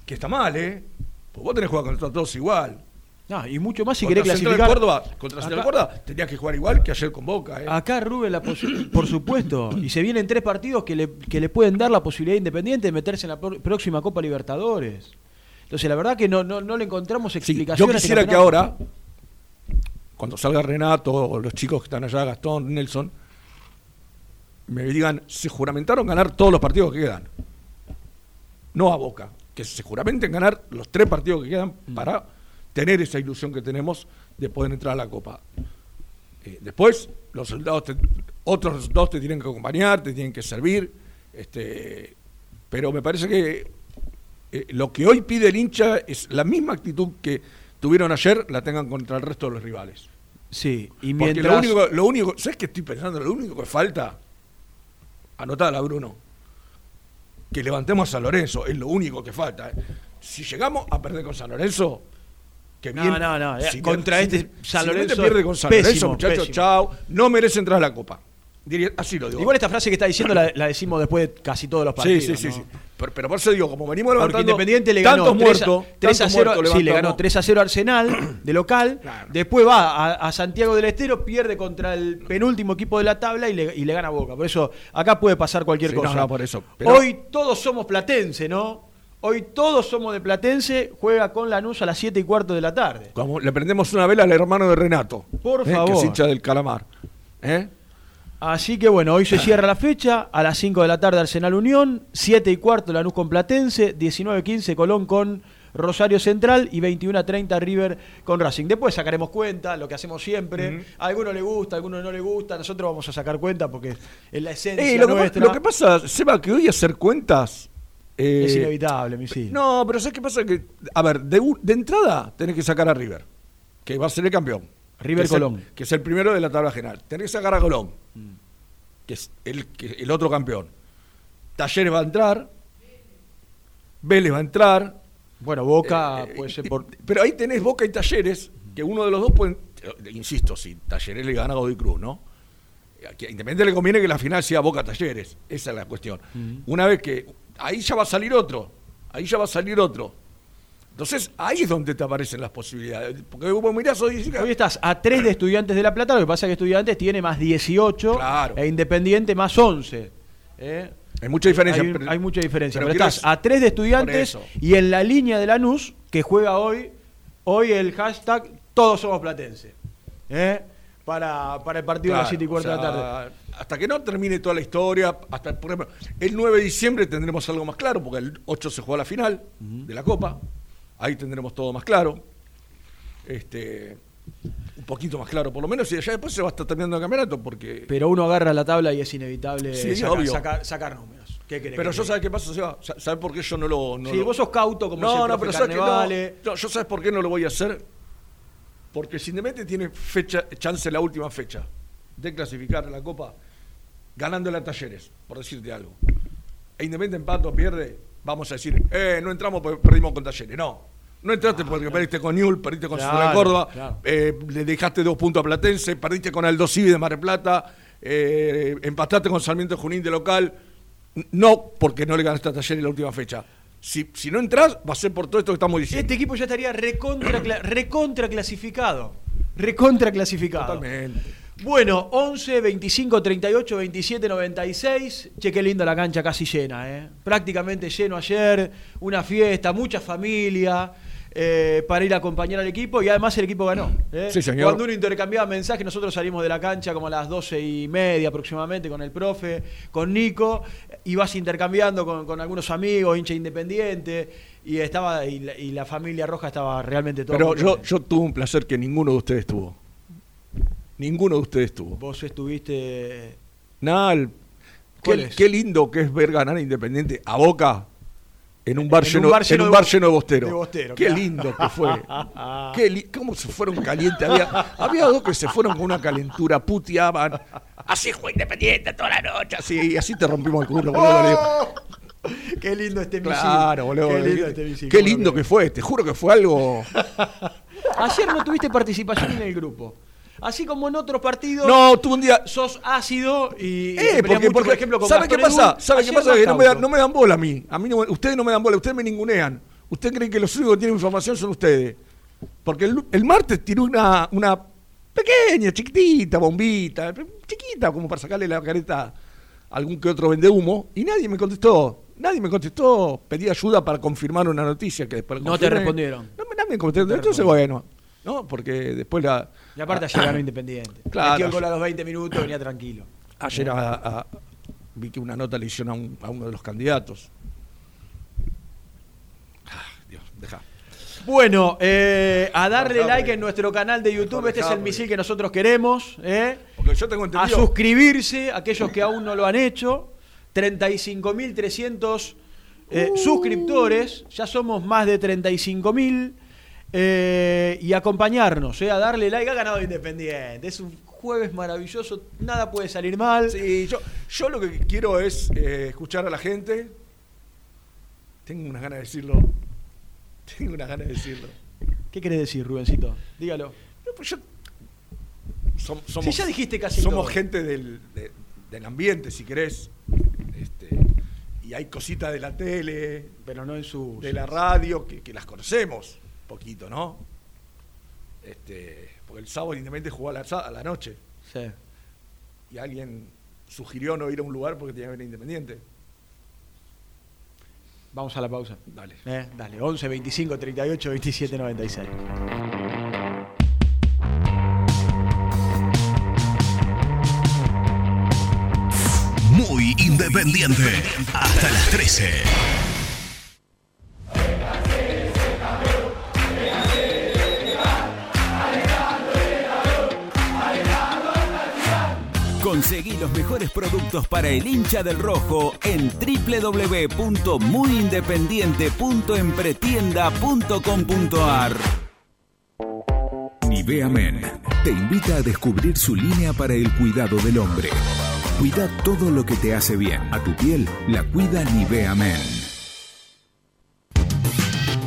S5: que está mal, ¿eh? Pues vos tenés que jugar contra todos igual.
S6: No, y mucho más si
S5: contra
S6: querés
S5: Central
S6: clasificar.
S5: Córdoba, contra Central
S6: Acá-
S5: Córdoba tenías que jugar igual que ayer con Boca, ¿eh?
S6: Acá Rubén, la por supuesto, y se vienen tres partidos que le, que le pueden dar la posibilidad Independiente de meterse en la próxima Copa Libertadores. Entonces, la verdad que no, no, no le encontramos
S5: Sí,
S6: explicación.
S5: yo
S6: a este
S5: quisiera que ahora, cuando salga Renato o los chicos que están allá, Gastón, Nelson, me digan, se juramentaron ganar todos los partidos que quedan. No a Boca, que se juramenten ganar los tres partidos que quedan
S6: Mm.
S5: para tener esa ilusión que tenemos de poder entrar a la Copa. Eh, después, los soldados, te- otros dos te tienen que acompañar, te tienen que servir, este, pero me parece que eh, lo que hoy pide el hincha es la misma actitud que tuvieron ayer, la tengan contra el resto de los rivales.
S6: Sí, y
S5: Porque
S6: mientras.
S5: lo único, lo único, ¿sabes qué estoy pensando? Lo único que falta, anotala Bruno, que levantemos a San Lorenzo, es lo único que falta. ¿eh? Si llegamos a perder con San Lorenzo, que
S6: No,
S5: bien.
S6: no, no, eh,
S5: si
S6: contra
S5: si-
S6: este
S5: si
S6: San Lorenzo
S5: pierde con San
S6: pésimo,
S5: Lorenzo, muchachos, chao, no merece entrar a la Copa. Diría- así lo digo.
S6: Igual esta frase que está diciendo la, la decimos después de casi todos los partidos.
S5: sí, sí,
S6: ¿no?
S5: sí. Pero, pero por eso digo, como venimos
S6: Porque
S5: levantando
S6: Independiente le ganó
S5: tantos
S6: 3 a,
S5: muertos,
S6: 3 a
S5: tantos
S6: 0,
S5: muertos
S6: sí, le ganó
S5: levantamos.
S6: 3 a 0 Arsenal de local.
S5: Claro.
S6: Después va a, a Santiago del Estero, pierde contra el penúltimo equipo de la tabla y le, y le gana Boca. Por eso acá puede pasar cualquier
S5: Sí,
S6: cosa.
S5: no, no, por eso. Pero-
S6: Hoy todos somos platense, ¿no? Hoy todos somos de Platense, juega con Lanús a las 7 y cuarto de la tarde.
S5: Como le prendemos una vela al hermano de Renato.
S6: Por
S5: ¿eh? Que
S6: favor.
S5: es hincha del calamar. ¿Eh?
S6: Así que bueno, hoy se cierra la fecha, a las 5 de la tarde Arsenal Unión, 7 y cuarto Lanús con Platense, 19-15 Colón con Rosario Central y 21-30 River con Racing. Después sacaremos cuenta, lo que hacemos siempre. A alguno le gusta, a alguno no le gusta, nosotros vamos a sacar cuenta porque es la esencia
S5: Eh, que, lo que pasa, Seba, que hoy hacer cuentas. Eh,
S6: es inevitable.
S5: No, pero ¿sabes qué pasa? Que, a ver, de, entrada tenés que sacar a River, que va a ser el campeón.
S6: River
S5: que es el-
S6: Colón.
S5: que es el primero de la tabla general. Tenés que sacar a Colón, que es el, que- el otro campeón. Talleres va a entrar, Vélez va a entrar.
S6: Bueno, Boca
S5: eh,
S6: puede ser
S5: eh,
S6: por...
S5: Pero ahí tenés Boca y Talleres, que uno de los dos pueden. eh, Insisto, si Talleres le gana a Godoy Cruz, ¿no? Aquí a Independiente le conviene que la final sea Boca Talleres. Esa es la cuestión. Una vez que. Ahí ya va a salir otro. Ahí ya va a salir otro. Entonces, ahí es donde te aparecen las posibilidades. Porque vos mirás hoy
S6: Hoy estás a 3 de Estudiantes de La Plata, lo que pasa es que Estudiantes tiene más 18
S5: Claro.
S6: e Independiente más 11. ¿eh?
S5: Hay mucha diferencia.
S6: Hay,
S5: pero-
S6: hay mucha diferencia.
S5: pero
S6: estás a 3 de Estudiantes y en la línea de Lanús, que juega hoy, hoy el hashtag Todos somos platenses. ¿eh? Para, para el partido de las
S5: Claro,
S6: 7 y cuarto
S5: o
S6: de la tarde.
S5: Hasta que no termine toda la historia, hasta por ejemplo, el 9 de diciembre tendremos algo más claro, porque el 8 se juega la final de la Copa. Ahí tendremos todo más claro. Este, un poquito más claro, por lo menos, y allá después se va a estar terminando el campeonato, porque.
S6: Pero uno agarra la tabla y es inevitable
S5: Sí,
S6: saca-
S5: obvio.
S6: sacar, sacar números. ¿Qué querés
S5: pero yo sabes qué pasa, Seba? Sa- ¿Sabes por qué yo no lo. No
S6: Sí,
S5: lo-
S6: vos sos cauto como
S5: no, no, pero sabes que no, no, Yo sabes por qué no lo voy a hacer. Porque Independiente tiene fecha, chance la última fecha de clasificar a la Copa, ganando a Talleres, por decirte algo. E Independiente empata o pierde, vamos a decir, eh, no entramos porque perdimos con Talleres. No. No entraste porque perdiste con Newell, perdiste con
S6: Claro,
S5: Central Córdoba,
S6: claro.
S5: eh, le dejaste dos puntos a Platense, perdiste con Aldo Civi de Mar del Plata, eh, empataste con Sarmiento de Junín de local. No porque no le ganaste a Talleres en la última fecha. Si, si no entras, va a ser por todo esto que estamos diciendo.
S6: Este equipo ya estaría recontra, recontra clasificado. Recontra clasificado.
S5: Totalmente.
S6: Bueno, 11, 25, 38, 27, 96. Che, qué linda la cancha, casi llena, ¿eh? Prácticamente lleno ayer. Una fiesta, mucha familia. eh, para ir a acompañar al equipo y además el equipo ganó. ¿eh?
S5: Sí, señor.
S6: Cuando uno intercambiaba mensajes, nosotros salimos de la cancha como a las 12 y media aproximadamente con el profe, con Nico, y vas intercambiando con, con algunos amigos, hincha independiente, y estaba y la, y la familia roja estaba realmente todo.
S5: Pero yo tuve un placer que ninguno de ustedes tuvo. Ninguno de ustedes tuvo.
S6: Vos estuviste.
S5: Nada, el-
S6: ¿Cuál
S5: qué,
S6: es?
S5: qué lindo que es ver ganar a Independiente a Boca en un bar,
S6: En un
S5: lleno,
S6: bar
S5: en
S6: lleno
S5: un
S6: de
S5: bar
S6: bo-
S5: lleno de bostero.
S6: de bostero,
S5: qué
S6: claro.
S5: lindo que fue. Qué li- ¿Cómo se fueron calientes? Había, había dos que se fueron con una calentura, puteaban. Así fue Independiente toda la noche. Así, y así te rompimos el culo. digo.
S6: Qué lindo este misil.
S5: Claro, boludo.
S6: Qué lindo este misil.
S5: Qué lindo que fue. Te juro que fue algo.
S6: Ayer no tuviste participación en el grupo. Así como en otros partidos.
S5: No, un día.
S6: Sos ácido y.
S5: Eh, porque,
S6: mucho,
S5: porque-
S6: por ejemplo, con
S5: ¿sabe qué pasa? ¿Sabe qué pasa? Que no me, dan,
S6: cauto.
S5: no me dan bola a mí. A mí no, ustedes no me dan bola, ustedes me ningunean. Ustedes creen que los únicos que tienen información son ustedes. Porque el, el martes tiró una, una pequeña, chiquitita, bombita, chiquita, como para sacarle la careta a algún que otro vende humo, y nadie me contestó. Nadie me contestó. Pedí ayuda para confirmar una noticia que después
S6: No te respondieron.
S5: No, nadie me contestó. Entonces, bueno, ¿no? Porque después la.
S6: Y aparte ayer ganó Independiente.
S5: Claro.
S6: Metió el gol a los 20 minutos, venía tranquilo.
S5: Ayer a- a- vi que una nota le hicieron a, un- a uno de los candidatos. Ah, Dios, deja.
S6: Bueno, eh, a darle like en nuestro canal de YouTube. Este es el misil que nosotros queremos. ¿eh?
S5: Porque yo tengo
S6: A
S5: entendido.
S6: suscribirse, aquellos que aún no lo han hecho. 35.300 eh,
S5: Uh.
S6: suscriptores. Ya somos más de 35.000. eh, y acompañarnos, eh, a darle like. Ha ganado Independiente. Es un jueves maravilloso. Nada puede salir mal.
S5: Sí, yo, yo lo que quiero es eh, escuchar a la gente. Tengo unas ganas de decirlo. Tengo unas ganas de decirlo.
S6: ¿Qué querés decir, Rubencito? Dígalo.
S5: No, pues yo- som- somos,
S6: Si ya dijiste casi
S5: Somos
S6: todo.
S5: gente del, de- del ambiente, si querés. Este, y hay cositas de la tele,
S6: Pero no en su.
S5: de la radio, que, que las conocemos poquito, ¿no? Este, porque el sábado Independiente jugó a la, a la noche
S6: Sí.
S5: y alguien sugirió no ir a un lugar porque tenía que ver Independiente.
S6: Vamos a la pausa.
S5: Dale.
S6: Eh, dale, 11, 25, 38, 27, 96.
S7: Muy independiente. Hasta las 13.
S8: Conseguí los mejores productos para el hincha del rojo en www.muyindependiente.empretienda.com.ar. Nivea Men te invita a descubrir su línea para el cuidado del hombre. Cuida todo lo que te hace bien. A tu piel la cuida Nivea Men.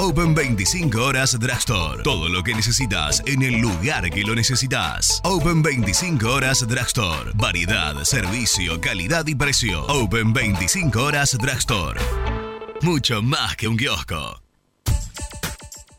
S7: Open 25 horas Drugstore. Todo lo que necesitas en el lugar que lo necesitas. Open 25 horas Drugstore. Variedad, servicio, calidad y precio. Open 25 horas Drugstore. Mucho más que un kiosco.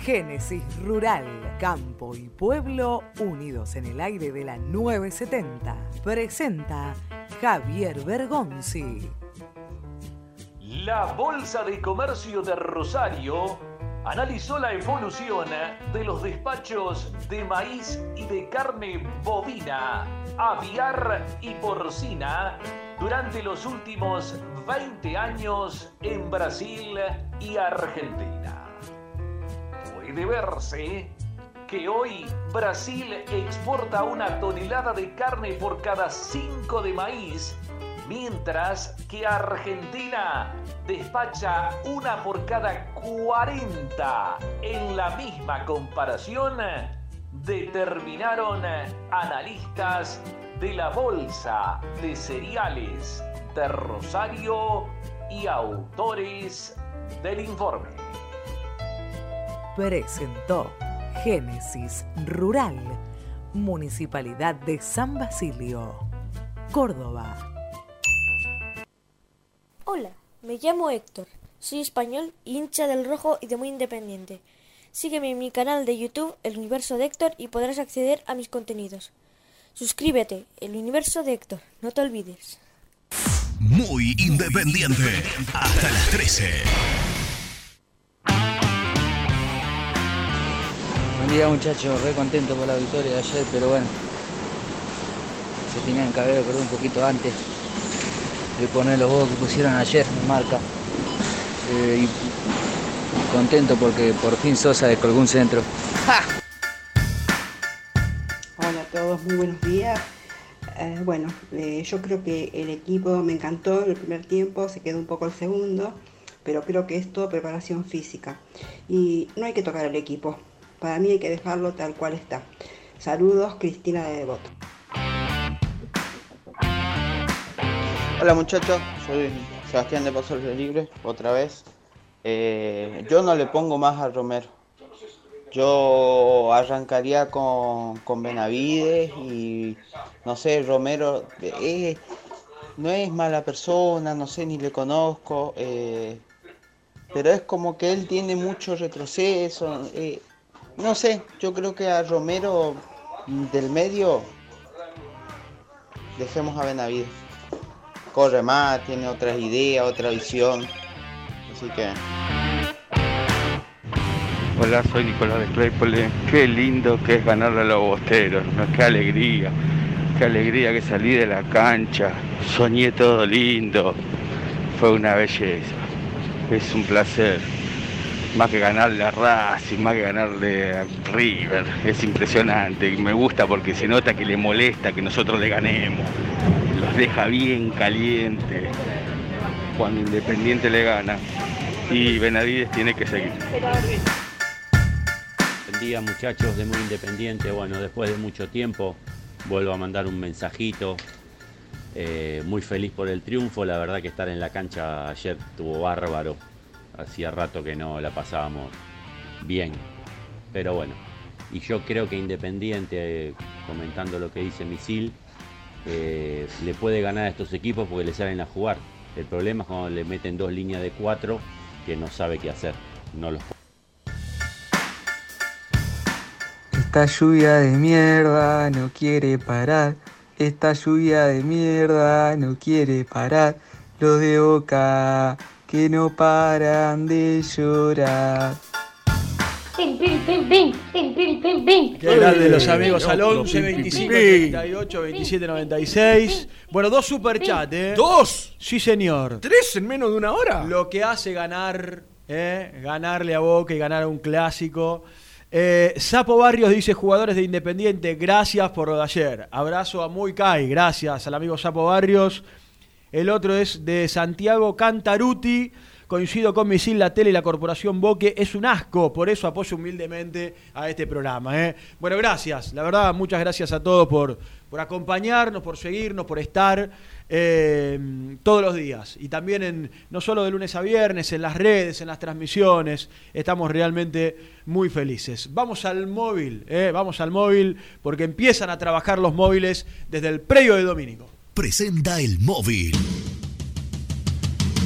S9: Génesis Rural, Campo y Pueblo unidos en el aire de la 970. Presenta Javier Bergonzi.
S10: La Bolsa de Comercio de Rosario analizó la evolución de los despachos de maíz y de carne bovina, aviar y porcina durante los últimos 20 años en Brasil y Argentina. Puede verse que hoy Brasil exporta una tonelada de carne por cada 5 de maíz mientras que Argentina despacha una por cada 40. En la misma comparación, determinaron analistas de la Bolsa de Cereales de Rosario y autores del informe.
S9: Presentó Génesis Rural, Municipalidad de San Basilio, Córdoba.
S11: Hola, me llamo Héctor, soy español, hincha del rojo y de muy independiente. Sígueme en mi canal de YouTube El Universo de Héctor y podrás acceder a mis contenidos. Suscríbete, el universo de Héctor, no te olvides.
S7: Muy independiente. Hasta las 13.
S12: Día muchachos, re contento por la victoria de ayer, pero bueno, se tenían que haber acordado un poquito antes de poner los juegos que pusieron ayer en marca. Eh, y contento porque por fin Sosa descolgó un centro.
S13: Hola a todos, muy buenos días. Eh, bueno, eh, yo creo que el equipo me encantó el primer tiempo, se quedó un poco el segundo, pero creo que es todo preparación física. Y no hay que tocar el equipo, para mí hay que dejarlo tal cual está. Saludos, Cristina de Devoto.
S14: Hola muchachos, soy Sebastián de Paso Libre, otra vez. Eh, yo no le pongo más a Romero. Yo arrancaría con, con Benavides y no sé, Romero eh, no es mala persona, no sé, ni le conozco, eh, pero es como que él tiene mucho retroceso. eh, no sé, yo creo que a Romero del medio dejemos a Benavides. Corre más, tiene otras ideas, otra visión. Así que
S15: Hola, soy Nicolás de Claypole. Qué lindo que es ganarle a los bosteros, qué alegría, qué alegría que salí de la cancha, soñé todo lindo, fue una belleza, es un placer, más que ganarle a Racing, más que ganarle a River, es impresionante y me gusta porque se nota que le molesta que nosotros le ganemos, los deja bien caliente cuando Independiente le gana y Benavides tiene que seguir.
S16: Buen día muchachos de Muy Independiente. Bueno, después de mucho tiempo vuelvo a mandar un mensajito. Eh, muy feliz por el triunfo. La verdad que estar en la cancha ayer estuvo bárbaro. Hacía rato que no la pasábamos bien. Pero bueno, y yo creo que Independiente, comentando lo que dice Misil, eh, le puede ganar a estos equipos porque le salen a jugar. El problema es cuando le meten dos líneas de cuatro que no sabe qué hacer. No los
S17: Esta lluvia de mierda no quiere parar. Esta lluvia de mierda no quiere parar. Los de boca que no paran de llorar.
S18: Pim, pim, pim, pim, pim, pim, pim, pim.
S6: Qué grande los amigos al 11, 25, 38, 27, 96. Bueno, dos superchats, ¿eh?
S5: ¿Dos?
S6: Sí, señor.
S5: ¿Tres en menos de una hora?
S6: Lo que hace ganar, ¿eh? Ganarle a Boca y ganar un clásico. Eh, Sapo Barrios dice, jugadores de Independiente, gracias por lo de ayer. Abrazo a Muy Kai, gracias al amigo Sapo Barrios. El otro es de Santiago Cantaruti. Coincido con Misil, la tele y la corporación Boque. Es un asco, por eso apoyo humildemente a este programa. ¿eh? Bueno, gracias. La verdad, muchas gracias a todos por, por acompañarnos, por seguirnos, por estar eh, todos los días. Y también en, no solo de lunes a viernes, en las redes, en las transmisiones. Estamos realmente muy felices. Vamos al móvil, ¿eh? vamos al móvil, porque empiezan a trabajar los móviles desde el predio de Domínico.
S7: Presenta el móvil.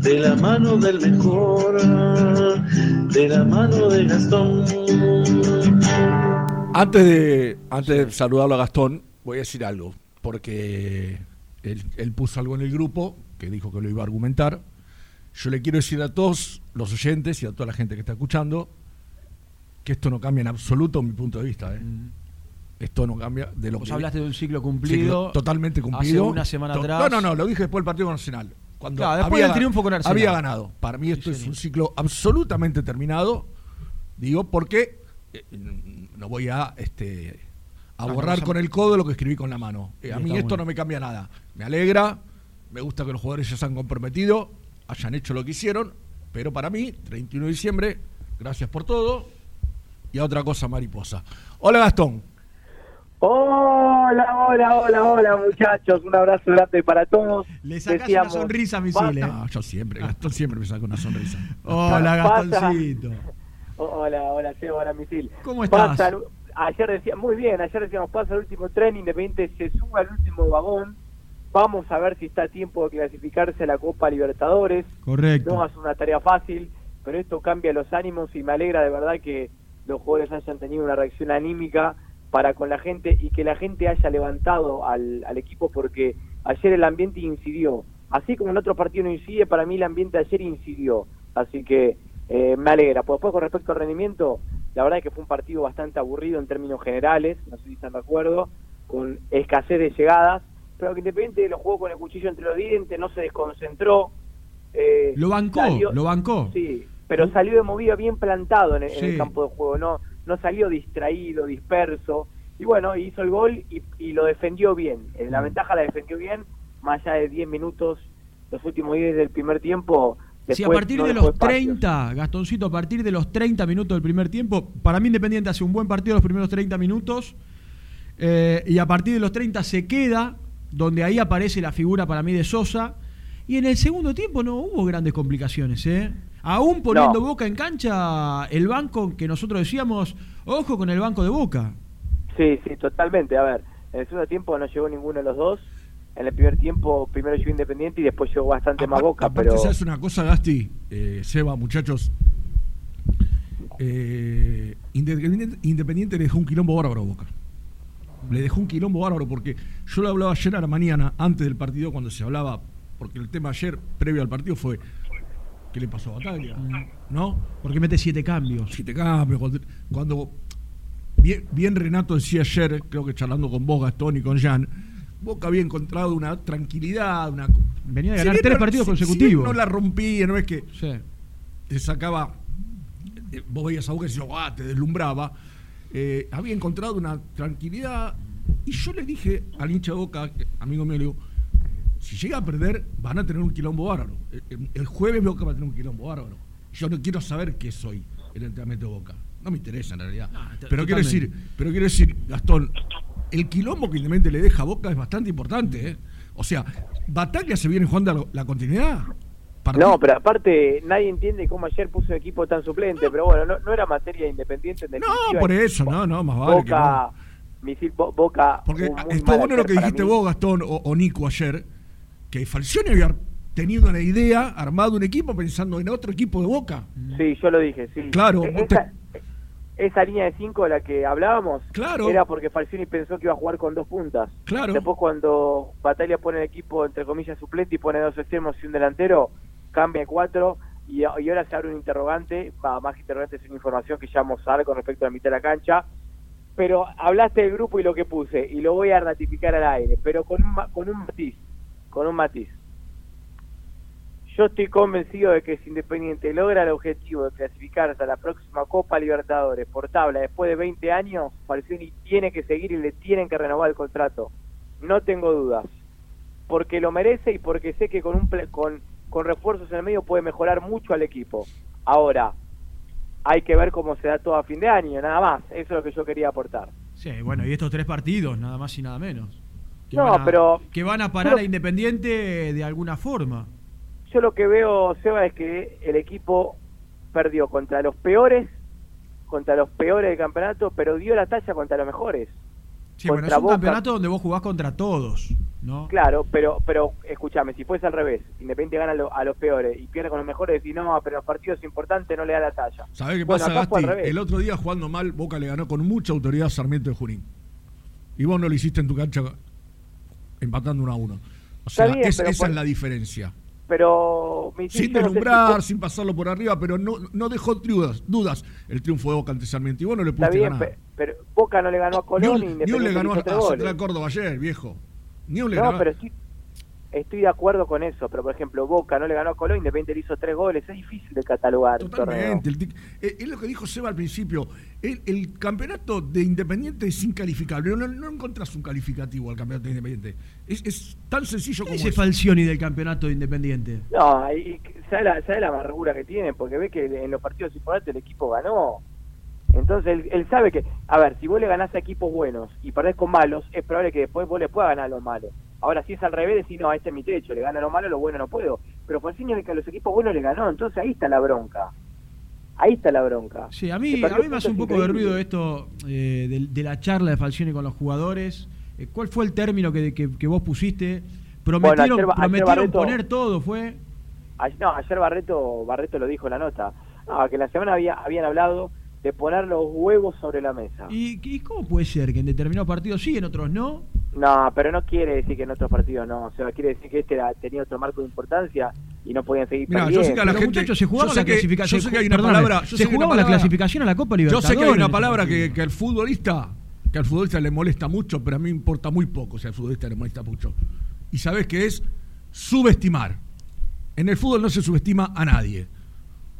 S19: de la mano del mejor, de la mano de Gastón.
S5: Antes de, antes de saludarlo a Gastón, voy a decir algo, porque él, él puso algo en el grupo que dijo que lo iba a argumentar. Yo le quiero decir a todos los oyentes y a toda la gente que está escuchando que esto no cambia en absoluto mi punto de vista. ¿eh? Esto no cambia de lo
S6: Vos
S5: que
S6: hablaste de un ciclo cumplido.
S5: Ciclo totalmente cumplido.
S6: Hace una semana
S5: To-
S6: atrás.
S5: No, no, no, lo dije después del Partido Nacional. Cuando
S6: Claro, después del triunfo con Arsenal.
S5: Había ganado. Para mí esto es un ciclo absolutamente terminado. Digo, porque eh, no voy a este a
S6: Ah,
S5: borrar
S6: no,
S5: con el codo lo que escribí con la mano. Eh, a mí esto no me cambia nada. Me alegra, me gusta que los jugadores ya se han comprometido, hayan hecho lo que hicieron, pero para mí, 31 de diciembre, gracias por todo. Y a otra cosa mariposa. Hola Gastón.
S20: Hola, hola, hola, hola, muchachos. Un abrazo grande para todos.
S6: Le sacás una sonrisa, Misil.
S5: No, yo siempre, Gastón siempre me saca una sonrisa.
S6: Hola, Gastoncito.
S20: Hola, hola, Seba, hola, Misil.
S6: ¿Cómo estás?
S20: Pasa ayer decía, muy bien, ayer decíamos, pasa el último tren, Independiente se sube al último vagón. Vamos a ver si está a tiempo de clasificarse a la Copa Libertadores.
S6: Correcto.
S20: No es una tarea fácil, pero esto cambia los ánimos y me alegra de verdad que los jugadores hayan tenido una reacción anímica para con la gente y que la gente haya levantado al, al equipo porque ayer el ambiente incidió. Así como en otro partido no incide, para mí el ambiente ayer incidió. Así que eh, me alegra. Pues después con respecto al rendimiento, la verdad es que fue un partido bastante aburrido en términos generales, no sé si están de acuerdo, con escasez de llegadas, pero que Independiente lo jugó con el cuchillo entre los dientes, no se desconcentró. eh,
S6: Lo bancó,
S20: salió-
S6: lo bancó.
S20: Sí, pero salió de movida bien plantado en, el- en el campo de juego, no no salió distraído, disperso. Y bueno, hizo el gol y, y lo defendió bien. Eh,
S6: Mm.
S20: La ventaja la defendió bien, más allá de 10 minutos, los últimos 10 del primer tiempo.
S6: Si a partir
S20: no
S6: de los
S20: espacios.
S6: 30, Gastoncito, a partir de los 30 minutos del primer tiempo, para mí Independiente hace un buen partido los primeros 30 minutos eh, y a partir de los 30 se queda, donde ahí aparece la figura para mí de Sosa y en el segundo tiempo no hubo grandes complicaciones, ¿eh? Aún poniendo
S20: No.
S6: Boca en cancha, el banco que nosotros decíamos, ojo con el banco de Boca.
S20: Sí, sí, totalmente. A ver, en el segundo tiempo no llegó ninguno de los dos. En el primer tiempo primero llegó Independiente y después llegó bastante más Boca,
S5: Aparte,
S20: pero...
S5: ¿sabes una cosa, Gasti? Eh, Seba, muchachos. Eh, Independiente, Independiente le dejó un quilombo bárbaro a Boca. Le dejó un quilombo bárbaro porque yo lo hablaba ayer a la mañana, antes del partido, cuando se hablaba, porque el tema ayer, previo al partido, fue ¿qué le pasó a Bataglia? ¿No?
S6: Porque mete siete cambios.
S5: Siete cambios. Cuando, cuando bien, bien Renato decía ayer, creo que charlando con vos, Gastón y con Jan, Boca había encontrado una tranquilidad, una
S6: Venía de ganar tres
S5: no-
S6: partidos
S5: si-
S6: consecutivos.
S5: no la rompía, no es que
S6: Sí.
S5: te sacaba, eh, vos veías a Boca y decías, "Ah", te deslumbraba. Eh, había encontrado una tranquilidad. Y yo le dije al hincha de Boca, amigo mío, le digo, si llega a perder, van a tener un quilombo bárbaro. El, el- el jueves Boca va a tener un quilombo bárbaro. Yo no quiero saber qué soy el entrenamiento de Boca. No me interesa en realidad. pero quiero decir, pero quiero decir, Gastón, el quilombo que Independiente le deja a Boca es bastante importante. ¿eh? O sea, Bataglia se viene jugando la, continuidad.
S20: No, pero aparte nadie entiende cómo ayer puso un equipo tan suplente, pero bueno, no, no era materia independiente en
S5: No, por eso, no, no, más vale que
S20: Boca,
S5: no.
S20: misil, Bo- Boca.
S5: Porque estuvo bueno lo que dijiste
S20: mí.
S5: vos, Gastón, o, o Nico ayer, que Falcioni había tenido una idea, armado un equipo pensando en otro equipo de Boca.
S20: Sí, yo lo dije, sí.
S5: Claro,
S20: E- esa, línea de cinco de la que hablábamos
S5: Claro.
S20: era porque Falcioni pensó que iba a jugar con dos puntas.
S5: Claro.
S20: Después cuando Batalla pone el equipo entre comillas suplente y pone dos extremos y un delantero, cambia cuatro y, y ahora se abre un interrogante, más que interrogante es una información que ya vamos a dar con respecto a la mitad de la cancha. Pero hablaste del grupo y lo que puse, y lo voy a ratificar al aire, pero con un, con un matiz, con un matiz. Yo estoy convencido de que si Independiente logra el objetivo de clasificarse a la próxima Copa Libertadores por tabla después de 20 años, Falcioni tiene que seguir y le tienen que renovar el contrato. No tengo dudas. Porque lo merece y porque sé que con, un con, con refuerzos en el medio puede mejorar mucho al equipo. Ahora, hay que ver cómo se da todo a fin de año, nada más. Eso es lo que yo quería aportar.
S6: Sí, bueno, y estos tres partidos, nada más y nada menos. Que
S20: No,
S6: van a-
S20: pero-
S6: Que van a parar
S20: pero-
S6: a Independiente de alguna forma.
S20: Yo lo que veo, Seba, es que el equipo perdió contra los peores, contra los peores del campeonato, pero dio la talla contra los mejores.
S6: Sí, bueno, es
S20: Contra
S6: un
S20: Boca-
S6: campeonato donde vos jugás contra todos, ¿no?
S20: Claro, pero pero escúchame, si fuese al revés, Independiente gana a, lo- a los peores y pierde con los mejores, y no, pero los partidos importantes no le da la talla.
S5: ¿Sabés qué
S20: Bueno,
S5: pasa, Gasti? El otro día jugando mal, Boca le ganó con mucha autoridad a Sarmiento de Junín. Y vos no lo hiciste en tu cancha empatando uno a uno. O sea,
S20: bien,
S5: es- esa es la diferencia.
S20: Pero
S5: Sin
S20: yo no sé si
S5: deslumbrar, sin pasarlo por arriba, pero no, no dejó dudas, dudas el triunfo de Boca ante Sarmiento. Y vos no le pudiste ganar.
S20: pe- pero Boca no le ganó a
S5: Ni
S20: Colón
S5: un,
S20: y
S5: ni un le ganó a. Central Córdoba ayer, viejo. Ni un le
S20: No,
S5: ganó.
S20: pero sí, estoy de acuerdo con eso, pero por ejemplo, Boca no le ganó a Colón, Independiente le hizo tres goles, es difícil de catalogar.
S5: Totalmente. el eh, es lo que dijo Seba al principio. El, el campeonato de Independiente es incalificable. No, no encontrás un calificativo al campeonato de Independiente. Es, es tan sencillo
S6: ¿Qué
S5: como
S6: dice. Falcioni del campeonato de Independiente?
S20: No, y ¿sabes la, sabe la amargura que tiene? Porque ve que en los partidos importantes el equipo ganó. Entonces él, él sabe que, a ver, si vos le ganás a equipos buenos y perdés con malos, es probable que después vos le puedas ganar a los malos. Ahora, si es al revés, decís, no, este es mi techo, le gano a los malos, a los buenos no puedo. Pero Falcioni es que a los equipos buenos le ganó, entonces ahí está la bronca. Ahí está la bronca.
S6: Sí, a mí, a mí me hace un poco de ruido esto eh, de, de la charla de Falcioni con los jugadores. Eh, ¿Cuál fue el término que, que- que vos pusiste? Prometieron,
S20: ayer Ba- ayer
S6: prometieron
S20: Barreto-
S6: poner todo, fue.
S20: No, ayer Barreto, Barreto lo dijo en la nota. No, que la semana había, habían hablado de poner los huevos sobre la mesa.
S6: ¿Y, y cómo puede ser que en determinados partidos sí, en otros no?
S20: No, pero no quiere decir que en otros partidos no. O sea, quiere decir que este era- tenía otro marco de importancia y no podían seguir
S5: Mirá, yo sé que a la
S6: Pero,
S5: gente.
S6: muchachos, se jugaba la
S5: que-
S6: clasificación.
S5: Yo sé que hay una
S6: perdóname,
S5: palabra. yo
S6: se
S5: sé
S6: jugaba la
S5: palabra-
S6: clasificación a la Copa
S5: Yo sé que hay
S6: Libertadores
S5: una palabra que, que al futbolista, que al futbolista le molesta mucho, pero a mí me importa muy poco si al futbolista le molesta mucho. Y sabes que es subestimar. En el fútbol no se subestima a nadie.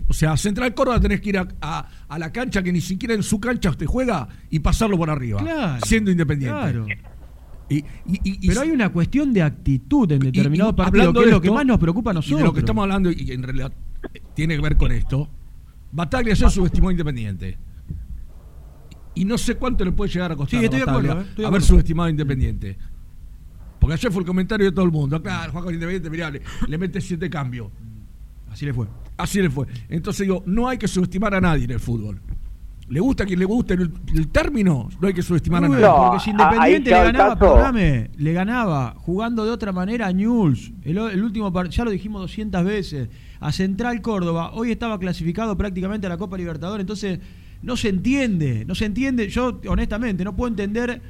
S5: O sea, Central Córdoba tenés que ir a, a- a la cancha que ni siquiera en su cancha usted juega y pasarlo por arriba,
S6: Claro,
S5: siendo independiente.
S6: claro.
S5: Y- y- y- y-
S6: Pero hay una cuestión de actitud en determinado partido,
S5: hablando
S6: que es
S5: de
S6: lo que más nos preocupa a
S5: Y
S6: nosotros.
S5: de lo que estamos hablando, y en realidad tiene que ver con esto, Bataglia ayer subestimó a Independiente. Y no sé cuánto le puede llegar a costar
S6: Sí, estoy
S5: a
S6: de acuerdo,
S5: Bataglia
S6: eh, estoy
S5: haber subestimado a Independiente. Porque ayer fue el comentario de todo el mundo. Claro, juega con Independiente, mirá, le, le mete siete cambios.
S6: Así le fue.
S5: Así le fue. Entonces digo, no hay que subestimar a nadie en el fútbol. Le gusta a quien le guste el, el término, no hay que subestimar a nadie.
S6: porque si Independiente le ganaba, perdóname, le ganaba jugando de otra manera a Newell's. El, el último ya lo dijimos 200 veces. A Central Córdoba, hoy estaba clasificado prácticamente a la Copa Libertadores, entonces no se entiende, no se entiende. Yo, honestamente, no puedo entender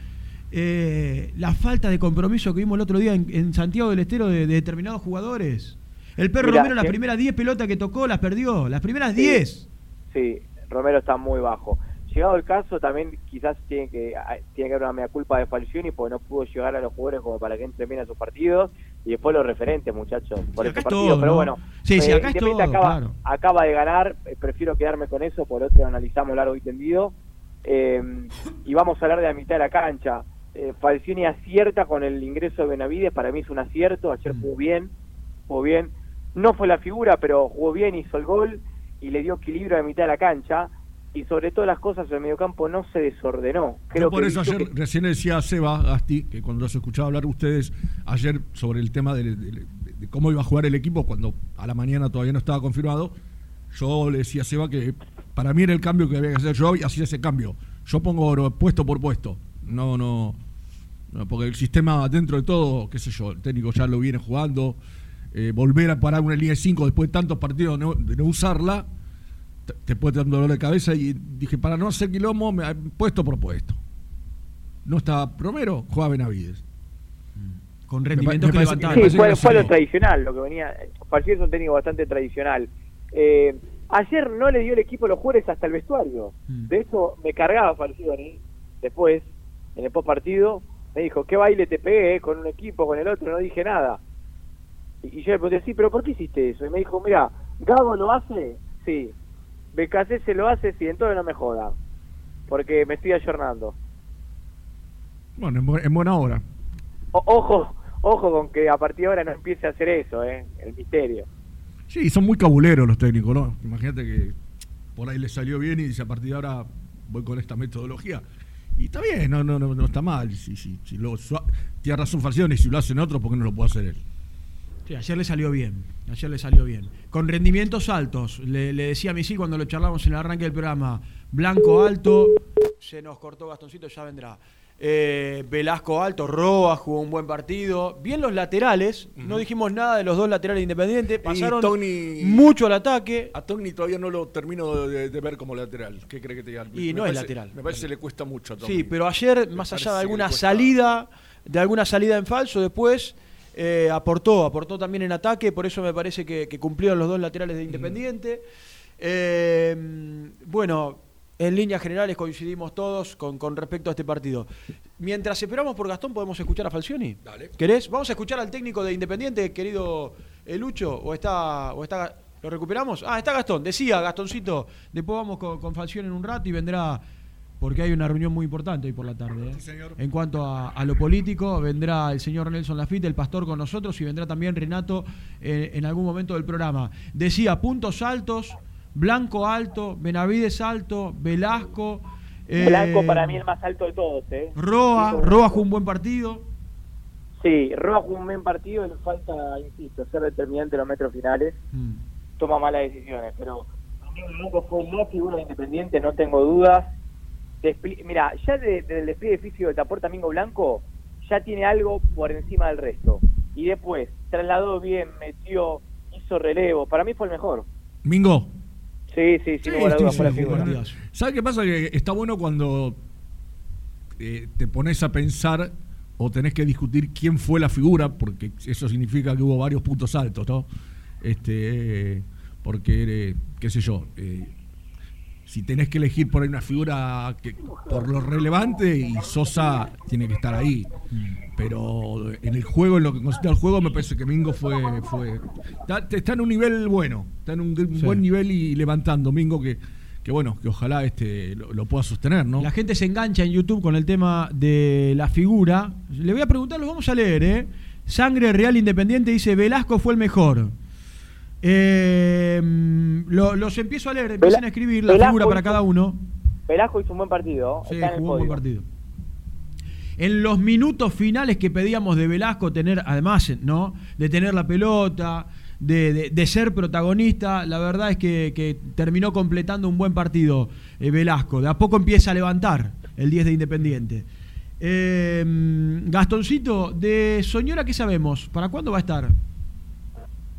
S6: eh, la falta de compromiso que vimos el otro día en, en Santiago del Estero de, de determinados jugadores. El perro
S20: Mirá,
S6: Romero, las
S20: que-
S6: primeras 10 pelotas que tocó, las perdió. Las primeras
S20: Sí.
S6: 10.
S20: Sí, Romero está muy bajo. Llegado el caso, también quizás tiene que ah, tiene que haber una mea culpa de Falcioni porque no pudo llegar a los jugadores como para que entren bien a sus partidos y después los referentes, muchachos, por
S6: Sí,
S20: ese
S6: acá es
S20: partido.
S6: todo,
S20: Pero
S6: ¿no?
S20: bueno,
S6: Sí, sí,
S20: eh,
S6: es todo,
S20: acaba,
S6: claro.
S20: acaba de ganar, eh, prefiero quedarme con eso, por otro analizamos largo y tendido. Eh, y vamos a hablar de la mitad de la cancha. Eh, Falcioni acierta con el ingreso de Benavides, para mí es un acierto, ayer
S6: Mm.
S20: jugó bien, jugó bien. No fue la figura, pero jugó bien, hizo el gol y le dio equilibrio a la mitad de la cancha. Y sobre todas las cosas, el mediocampo no se desordenó. Creo
S5: Yo por
S20: que
S5: eso ayer
S20: que-
S5: recién le decía a Seba Gasti, que cuando los escuchaba hablar ustedes ayer sobre el tema de, de- de cómo iba a jugar el equipo, cuando a la mañana todavía no estaba confirmado, yo le decía a Seba que para mí era el cambio que había que hacer yo y hacía ese cambio. Yo pongo puesto por puesto. No, no, no, porque el sistema dentro de todo, qué sé yo, el técnico ya lo viene jugando. Eh, volver a parar una línea de 5 después de tantos partidos de no, de no usarla, te, te puede dar un dolor de cabeza. Y dije, para no hacer quilombo, me, puesto por puesto. No está Romero, juega Benavides.
S6: Con
S5: Me
S6: rendimientos que
S20: Sí, fue,
S5: que
S20: fue lo tradicional, lo que venía. Falcioni es un técnico bastante tradicional. Eh, ayer no le dio el equipo a los jugadores hasta el vestuario.
S6: Mm.
S20: De eso me cargaba Falcioni. Después, en el post partido, me dijo: ¿Qué baile te pegué eh, con un equipo, con el otro? No dije nada. Y, yo le pregunté: Sí, pero ¿por qué hiciste eso? Y me dijo: Mira, Gago lo hace, sí. BKC se lo hace, sí, entonces no me joda. Porque me estoy ayornando.
S5: Bueno, en, bu- en buena hora.
S20: O- ojo, ojo con que a partir de ahora no empiece a hacer eso, ¿eh? El misterio.
S5: Sí, son muy cabuleros los técnicos, ¿no? Imagínate que por ahí le salió bien y dice a partir de ahora voy con esta metodología. Y está bien, no, no, no, no está mal. Si, si, si lo, tiene razón Falcioni, si lo hacen otros, ¿por qué no lo puede hacer él?
S6: Sí, ayer le salió bien. Ayer le salió bien. Con rendimientos altos. Le, le decía a Misil cuando lo charlamos en el arranque del programa. Blanco alto. Se nos cortó Gastoncito, ya vendrá. Eh, Velasco alto, Roa jugó un buen partido. Bien los laterales. No dijimos nada de los dos laterales independientes. Pasaron
S5: Tony-
S6: mucho al ataque.
S5: A Togni todavía no lo termino de, de ver como lateral. ¿Qué cree que te diga?
S6: Y
S5: Me
S6: no es lateral.
S5: Me parece que le cuesta mucho a Togni.
S6: Sí, pero ayer,
S5: Me
S6: más allá de alguna salida, de alguna salida en falso, después eh, aportó, aportó también en ataque, por eso me parece que, que cumplieron los dos laterales de Independiente. Eh, bueno, en líneas generales coincidimos todos con, con respecto a este partido. Mientras esperamos por Gastón, ¿podemos escuchar a Falcioni?
S5: Dale.
S6: ¿Querés? ¿Vamos a escuchar al técnico de Independiente, querido eh, Lucho? ¿O está, o está, ¿Lo recuperamos? Ah, está Gastón. Decía Gastoncito, después vamos con, con Falcioni en un rato y vendrá, porque hay una reunión muy importante hoy por la tarde. ¿eh? En cuanto a, a lo político, vendrá el señor Nelson Lafitte, el pastor con nosotros, y vendrá también Renato eh, en algún momento del programa. Decía, puntos altos Blanco alto, Benavides alto, Velasco. eh,
S20: Blanco para mí el más alto de todos, ¿eh?
S6: Roa,
S20: Sí,
S6: Roa jugó un buen partido.
S20: Sí, Roa jugó un buen partido, le falta, insisto, ser determinante en los metros finales.
S6: Mm.
S20: Toma malas decisiones, pero Domingo Blanco fue la figura de Independiente, no tengo dudas. Mira, ya de- desde el despliegue físico que te aporta Domingo Blanco, ya tiene algo por encima del resto. Y después, trasladó bien, metió, hizo relevo. Para mí fue el mejor.
S5: Mingo.
S20: Sí, sí, la figura.
S5: ¿Sabes qué pasa? Que está bueno cuando eh, te pones a pensar o tenés que discutir quién fue la figura, porque eso significa que hubo varios puntos altos, ¿no? Este, eh, porque, eh, qué sé yo, eh, si tenés que elegir por ahí una figura que, por lo relevante, y Sosa tiene que estar ahí. Pero en el juego, en lo que considera el juego, me parece que Mingo fue. fue está, está en un nivel bueno, está en un, un
S6: Sí.
S5: buen nivel y levantando. Mingo que, que bueno, que ojalá este lo, lo pueda sostener, ¿no?
S6: La gente se engancha en YouTube con el tema de la figura. Le voy a preguntar, lo vamos a leer, ¿eh? Sangre Real Independiente dice: Velasco fue el mejor. Eh, lo- los empiezo a leer, empiecen a escribir la
S20: Velasco
S6: figura para cada uno.
S20: Velasco hizo un buen partido.
S6: Sí,
S20: está en el
S6: un buen partido. En los minutos finales que pedíamos de Velasco tener, además, ¿no? De tener la pelota, de, de- de ser protagonista, la verdad es que, que terminó completando un buen partido eh, Velasco. De a poco empieza a levantar el 10 de Independiente. Eh, Gastoncito, de Soñora, ¿qué sabemos? ¿Para cuándo va a estar?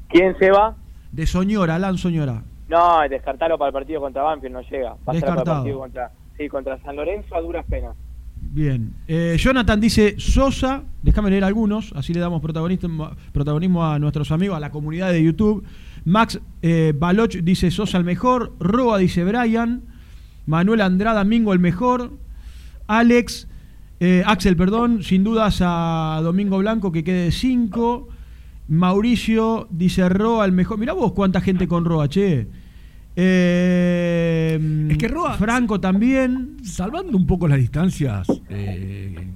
S20: ¿Quién se va?
S6: De Soñora, Alan Soñora.
S20: No, descartarlo para el partido contra Banfield no llega. Para el
S6: Descartado.
S20: partido contra, sí, contra San Lorenzo a duras penas.
S6: Bien. Eh, Jonathan dice Sosa, déjame leer algunos, así le damos protagonismo, protagonismo a nuestros amigos, a la comunidad de YouTube. Max eh, Baloch dice Sosa el mejor, Roa dice Brian, Manuel Andrada Mingo el mejor, Alex, eh, Axel, perdón, sin dudas a Domingo Blanco que quede 5. Mauricio dice Roa el mejor. Mirá vos cuánta gente con Roa, che. Eh,
S5: Es que Roa-
S6: Franco también.
S5: Salvando un poco las distancias, eh,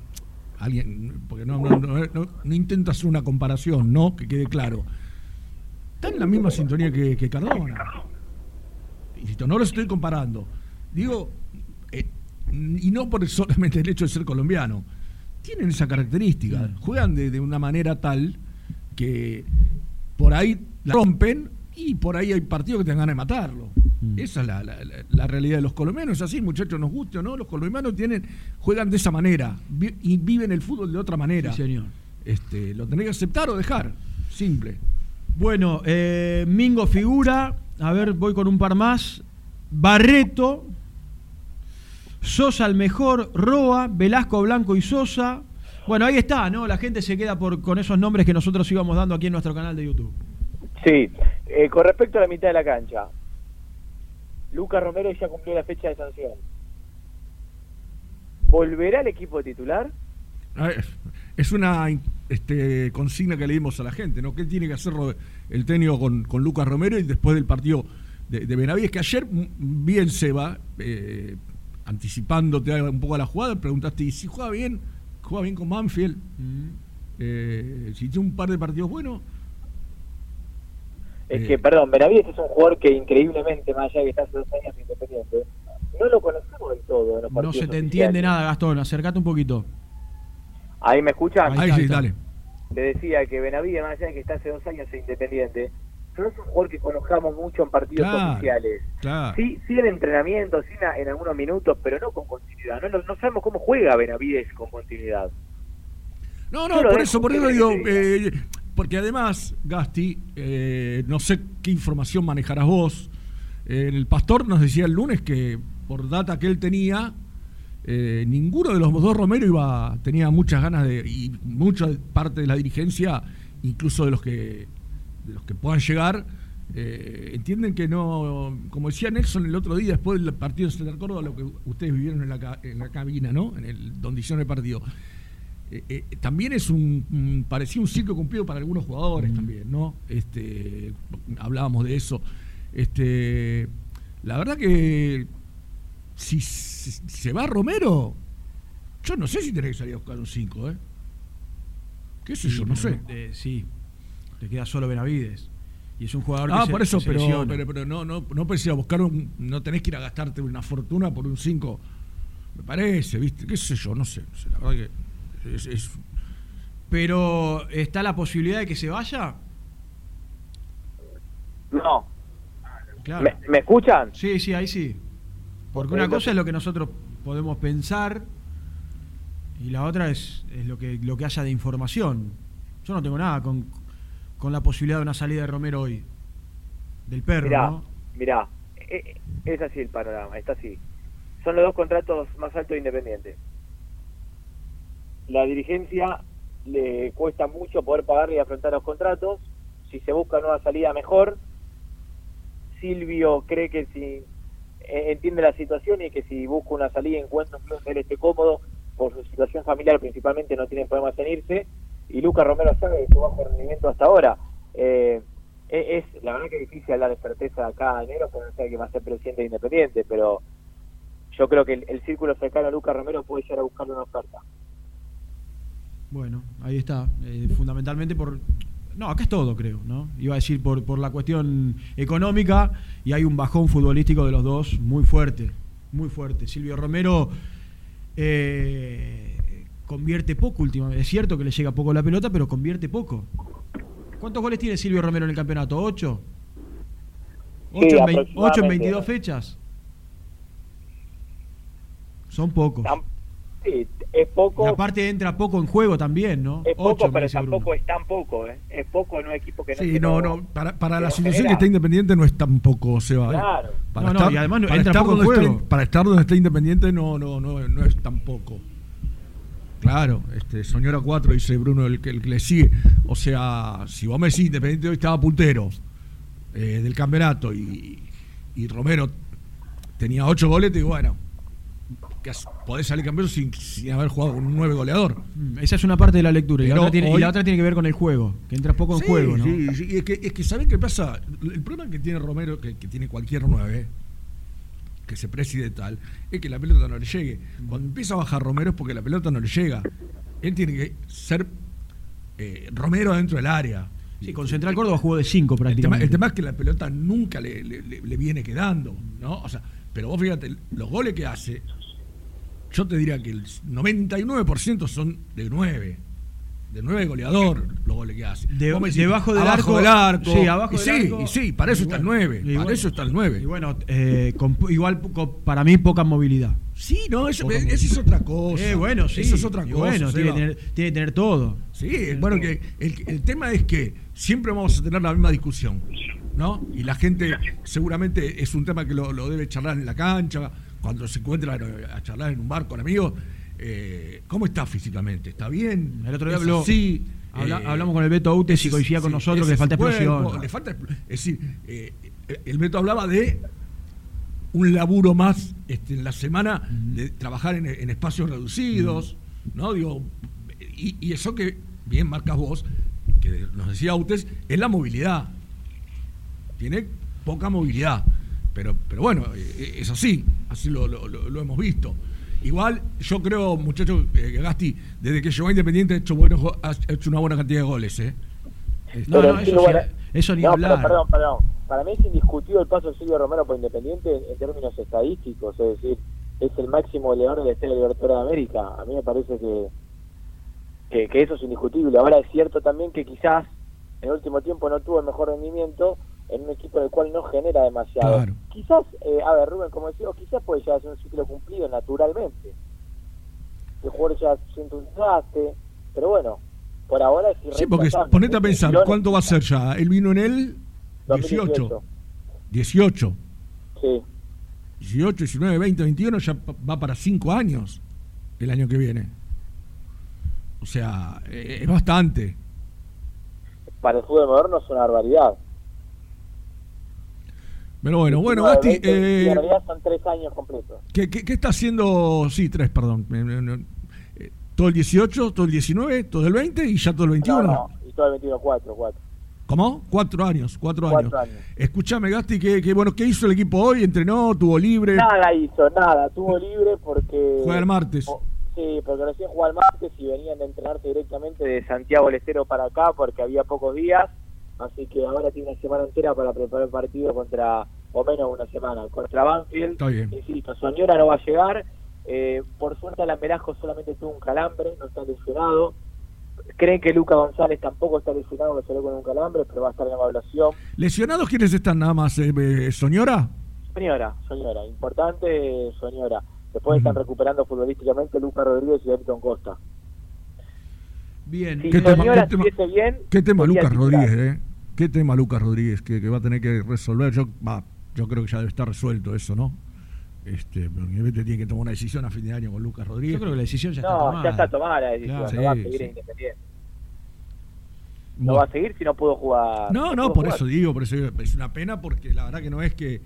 S5: alguien, porque no, no, no, no- no intento hacer una comparación, ¿no? Que quede claro. Está en la misma sintonía que, que Cardona. Insisto, no los estoy comparando. Digo, eh, y no por solamente el hecho de ser colombiano. Tienen esa característica. Juegan de, de una manera tal que por ahí la rompen y por ahí hay partidos que te ganas de matarlo. Esa es la, la- la- la realidad de los colombianos. Es así, muchachos, nos guste o no. Los colombianos tienen, juegan de esa manera vi- y viven el fútbol de otra manera.
S6: Sí, señor.
S5: Este, lo tenés que aceptar o dejar. Simple.
S6: Bueno, eh, Mingo figura. A ver, voy con un par más. Barreto. Sosa el mejor. Roa, Velasco, Blanco y Sosa. Bueno, ahí está, ¿no? La gente se queda por, con esos nombres que nosotros íbamos dando aquí en nuestro canal de YouTube.
S20: Sí, eh, con respecto a la mitad de la cancha, Lucas Romero ya cumplió la fecha de sanción. ¿Volverá al equipo titular?
S5: A ver, Es una este, consigna que le dimos a la gente, ¿no? ¿Qué tiene que hacer el técnico con, con Lucas Romero y después del partido de, de Benavides? Que ayer, mm, bien Seba, eh, anticipándote un poco a la jugada, preguntaste, ¿y si juega bien? ¿Juega bien con Manfield? Eh, si tiene un par de partidos buenos.
S20: Es
S5: Eh.
S20: que, perdón, Benavides es un jugador que increíblemente, más allá de que está hace dos años independiente, no lo conocemos del todo en los
S6: No se te entiende nada, Gastón. Acercate un poquito.
S20: Ahí me escuchan.
S6: Ahí sí, dale.
S20: Le decía que Benavides, más allá de que está hace dos años en independiente, no es un jugador que conozcamos mucho en partidos
S5: Claro,
S20: oficiales.
S5: claro.
S20: Sí, sí en entrenamiento, sí en, en algunos minutos, pero no con continuidad. No, no, sabemos cómo juega Benavides con continuidad.
S5: No, no, por eso, por eso digo, eh, porque además, Gasti, eh, no sé qué información manejarás vos. Eh, el pastor nos decía el lunes que por data que él tenía, eh, ninguno de los dos Romero iba, tenía muchas ganas de, y mucha parte de la dirigencia, incluso de los que, de los que puedan llegar, eh, entienden que no, como decía Nelson el otro día, después del partido de Central Córdoba, lo que ustedes vivieron en la, en la cabina, ¿no? En el, donde hicieron el partido. Eh, eh, también es un, parecía un ciclo cumplido para algunos jugadores también, ¿no? Este, hablábamos de eso. Este, la verdad que si, si se va Romero, yo no sé si tenés que salir a buscar un 5, ¿eh? ¿Qué sé yo? No sé.
S6: Sí, te queda solo Benavides. Y es un jugador que
S5: Ah,
S6: se-
S5: por eso,
S6: que se
S5: pero,
S6: lesiona.
S5: pero, pero no, no, no pensé a buscar un. No tenés que ir a gastarte una fortuna por un 5. Me parece, ¿viste? ¿Qué sé yo? No sé. no sé, la verdad que. Es, es-
S6: Pero, ¿está la posibilidad de que se vaya?
S20: No.
S6: Claro.
S20: ¿Me, me escuchan?
S6: Sí, sí, ahí sí. Porque una cosa es lo que nosotros podemos pensar y la otra es, es lo, que, lo que haya de información. Yo no tengo nada con, con la posibilidad de una salida de Romero hoy. Del perro,
S20: Mirá,
S6: ¿no?
S20: mirá, eh, es así el panorama, está así. Son los dos contratos más altos de Independiente. La dirigencia le cuesta mucho poder pagarle y afrontar los contratos. Si se busca nueva salida, mejor. Silvio cree que si eh, entiende la situación y que si busca una salida encuentra un club donde él esté cómodo por su situación familiar principalmente no tiene problemas en irse y Lucas Romero sabe de su bajo rendimiento hasta ahora Eh, es, la verdad que es difícil hablar de certeza acá a enero porque no sabe que va a ser presidente de Independiente pero yo creo que el, el círculo cercano a Lucas Romero puede llegar a buscarle una oferta
S6: Bueno, ahí está. Eh, fundamentalmente por... No, acá es todo, creo, ¿no? Iba a decir por, por la cuestión económica y hay un bajón futbolístico de los dos muy fuerte, muy fuerte. Silvio Romero eh, convierte poco últimamente. Es cierto que le llega poco la pelota, pero convierte poco. ¿Cuántos goles tiene Silvio Romero en el campeonato? ¿Ocho?
S20: Sí,
S6: ¿Ocho, en, vein-
S20: aproximadamente.
S6: ocho en 22 fechas? Son pocos.
S20: sí, es poco
S6: Y aparte entra poco en juego también, ¿no?
S20: es
S6: Ocho,
S20: poco pero
S6: Bruno.
S20: tampoco es tan poco ¿eh? es poco en un equipo que no
S5: Sí, no, no. Para, para la situación que está Independiente no es tampoco, Seba. ¿eh?
S20: Claro.
S5: Para
S6: No, no,
S5: estar,
S6: y además no-
S5: para
S6: entra
S5: estar
S6: poco en
S5: está-
S6: juego.
S5: para estar donde está Independiente no, no, no, no es tampoco. Claro, este, señora 4, dice Bruno, el que, el que le sigue. O sea, si vos me decís Independiente hoy estaba puntero eh, del campeonato y, y Romero tenía 8 goles, te digo, bueno, que podés salir campeón sin, sin haber jugado con un 9 goleador.
S6: Mm, Esa es una parte de la lectura. Y la, otra tiene, y
S5: hoy-
S6: la otra tiene que ver con el juego, que entra poco en juego, ¿no?
S5: Sí, sí, es que, es que ¿saben qué pasa? El problema que tiene Romero, que, que tiene cualquier 9, que se preside tal, es que la pelota no le llegue. Cuando empieza a bajar Romero es porque la pelota no le llega. Él tiene que ser eh, Romero dentro del área.
S6: Sí, con Central Córdoba jugó de 5
S5: El tema,
S6: prácticamente.
S5: el tema es que la pelota nunca le, le- le- le viene quedando, ¿no? O sea, pero vos fíjate, los goles que hace, yo te diría que el 99% son de 9. De 9 goleador los goles que hace.
S6: De-
S5: decís,
S6: debajo del
S5: abajo
S6: arco-
S5: del arco.
S6: sí, abajo
S5: y
S6: del
S5: sí,
S6: arco.
S5: Y sí, para eso
S6: Y
S5: está el
S6: bueno,
S5: 9.
S6: y
S5: Para
S6: bueno.
S5: eso está el 9.
S6: Y bueno, eh, con- igual po- para mí poca movilidad.
S5: Sí, no, eso,
S6: movilidad.
S5: es otra cosa.
S6: Eh, bueno, sí.
S5: Eso es otra cosa.
S6: Bueno, tiene que, tener, tiene que tener todo.
S5: Sí, bueno, que el, el tema es que siempre vamos a tener la misma discusión, ¿no? Y la gente seguramente es un tema que lo, lo debe charlar en la cancha, cuando se encuentra a charlar en un bar con amigos. Eh, ¿Cómo está físicamente? ¿Está bien?
S6: El otro día
S5: ¿Es
S6: habló- habla-
S5: Eh,
S6: hablamos con el Beto Autes y coincidía con
S5: sí,
S6: nosotros que le falta
S5: cuerpo,
S6: explosión.
S5: le falta es decir, eh, el Beto hablaba de un laburo más este, en la semana de trabajar en, en espacios reducidos, ¿no? Digo, y, y eso que bien marcas vos, que nos decía Autes, es la movilidad. Tiene poca movilidad. Pero, pero bueno, eh, es así, así lo- lo- lo hemos visto. Igual, yo creo, muchachos, eh, Gasti, desde que llegó a Independiente ha hecho, buenos ha hecho una buena cantidad de goles, ¿eh?
S6: No,
S20: Pero
S6: no, eso, sí,
S20: bueno,
S6: eso ni
S20: no,
S6: hablar.
S20: pero perdón, perdón. Para mí es indiscutido el paso de Silvio Romero por Independiente en, en términos estadísticos, es decir, es el máximo goleador de la Estrella Libertadora de América. A mí me parece que, que, que eso es indiscutible. Ahora es cierto también que quizás en el último tiempo no tuvo el mejor rendimiento en un equipo del cual no genera demasiado.
S5: Claro.
S20: Quizás, eh, a ver, Rubén, como decía, quizás puede llegar a ser un ciclo cumplido naturalmente. El jugador ya siente un desgaste, pero bueno, por ahora es
S5: Sí, porque ponete a pensar,
S20: Tirón-
S5: ¿cuánto va a ser ya? Él vino en el 18.
S20: 2018.
S5: 18.
S20: Sí.
S5: 18, 19, 20, 21, ya va para 5 años el año que viene. O sea, eh, es bastante.
S20: para el fútbol moderno es una barbaridad.
S5: Pero bueno, bueno,
S20: 19,
S5: Gasti,
S20: 20, y
S5: eh,
S20: en realidad son tres años completos.
S5: ¿qué, qué, qué está haciendo? Sí, tres, perdón. Eh, eh, Todo el 18, todo el 19, todo el 20 y ya todo el 21.
S20: No, no, y todo el 21, 4, 4.
S5: ¿Cómo? Cuatro años, cuatro,
S20: Cuatro
S5: años.
S20: años.
S5: Escuchame, Gasti, ¿qué, qué, bueno, ¿qué hizo el equipo hoy? ¿Entrenó? ¿Tuvo libre?
S20: Nada hizo, nada. Tuvo libre porque...
S5: Juega el martes.
S20: o- Sí, porque recién jugó el martes y venían de entrenarse directamente de Santiago del Estero para acá porque había pocos días.
S21: Así que ahora tiene una semana entera para preparar el partido contra, o menos una semana, contra Banfield.
S5: Está bien.
S21: Insisto, Soñora no va a llegar. Eh, por suerte, Alamberajo solamente tuvo un calambre, no está lesionado. Creen que Luca González tampoco está lesionado, que salió con un calambre, pero va a estar en evaluación.
S5: ¿Lesionados quiénes están nada más? Eh, eh, ¿Soñora?
S21: Soñora, Soñora, importante Soñora. Después están recuperando futbolísticamente Luca Rodríguez y Elton Costa.
S6: Bien.
S21: Si
S5: ¿Qué tema, qué tema-
S21: estuviese bien,
S5: qué tema
S21: sería
S5: Lucas
S21: titular.
S5: Rodríguez, eh? ¿Qué tema Lucas Rodríguez que, que va a tener que resolver? Yo, va, yo creo que ya debe estar resuelto eso, ¿no? Este, pero Independiente tiene que tomar una decisión a fin de año con Lucas Rodríguez.
S6: Yo creo que la decisión ya está
S21: No,
S6: tomada.
S21: ya está tomada la decisión,
S5: Claro.
S21: no va a seguir
S5: sí.
S21: en Independiente. No va a seguir si no pudo jugar.
S5: No, no, por
S21: jugar.
S5: eso digo, por eso digo, es una pena porque la verdad que no es que.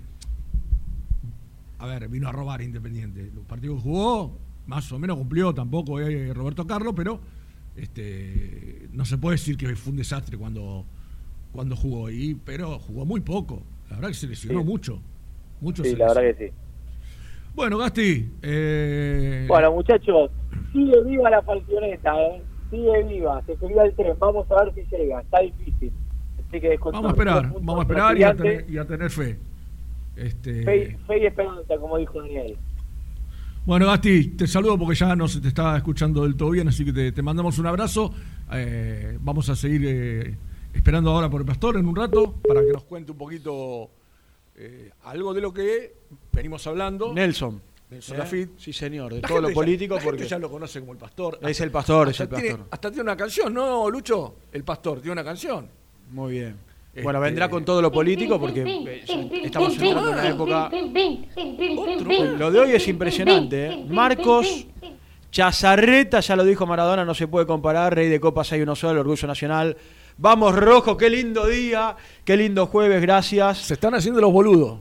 S5: A ver, vino a robar Independiente. Los partidos que jugó, más o menos cumplió, tampoco eh, Roberto Carlos, pero este no se puede decir que fue un desastre cuando, cuando jugó. Y, pero jugó muy poco. La verdad que se lesionó
S21: Sí.
S5: mucho. Mucho
S21: Sí, la verdad que sí.
S5: Bueno, Gasti. eh,
S21: Bueno, muchachos, sigue viva la falconeta, ¿eh? Sigue viva, se subió al tren. Vamos a ver si llega. Está difícil. Así que
S5: vamos a esperar, vamos a esperar y a, tener, y a tener fe. Este,
S21: Fe, fe y esperanza, como dijo Daniel.
S5: Bueno, Gasti, te saludo porque ya no se te está escuchando del todo bien, así que te, te mandamos un abrazo. Eh, vamos a seguir eh, esperando ahora por el pastor en un rato para que nos cuente un poquito eh, algo de lo que venimos hablando.
S6: Nelson.
S5: Nelson
S6: ¿Eh?
S5: Lafitte.
S6: Sí, señor, de
S5: La
S6: todo lo
S5: ya-
S6: político
S5: gente
S6: porque
S5: ya lo conoce como el pastor.
S6: Es el pastor, es
S5: Hasta
S6: el
S5: tiene-
S6: pastor.
S5: hasta tiene una canción, ¿no, Lucho? El pastor tiene una canción.
S6: Muy bien.
S5: Este-
S6: Bueno, vendrá con todo lo político porque estamos entrando en una época. Lo de hoy es impresionante. ¿eh? Marcos Chazarreta, ya lo dijo Maradona, no se puede comparar. Rey de Copas hay uno solo, orgullo nacional. Vamos, rojo, qué lindo día, qué lindo jueves, gracias.
S5: Se están haciendo los boludos.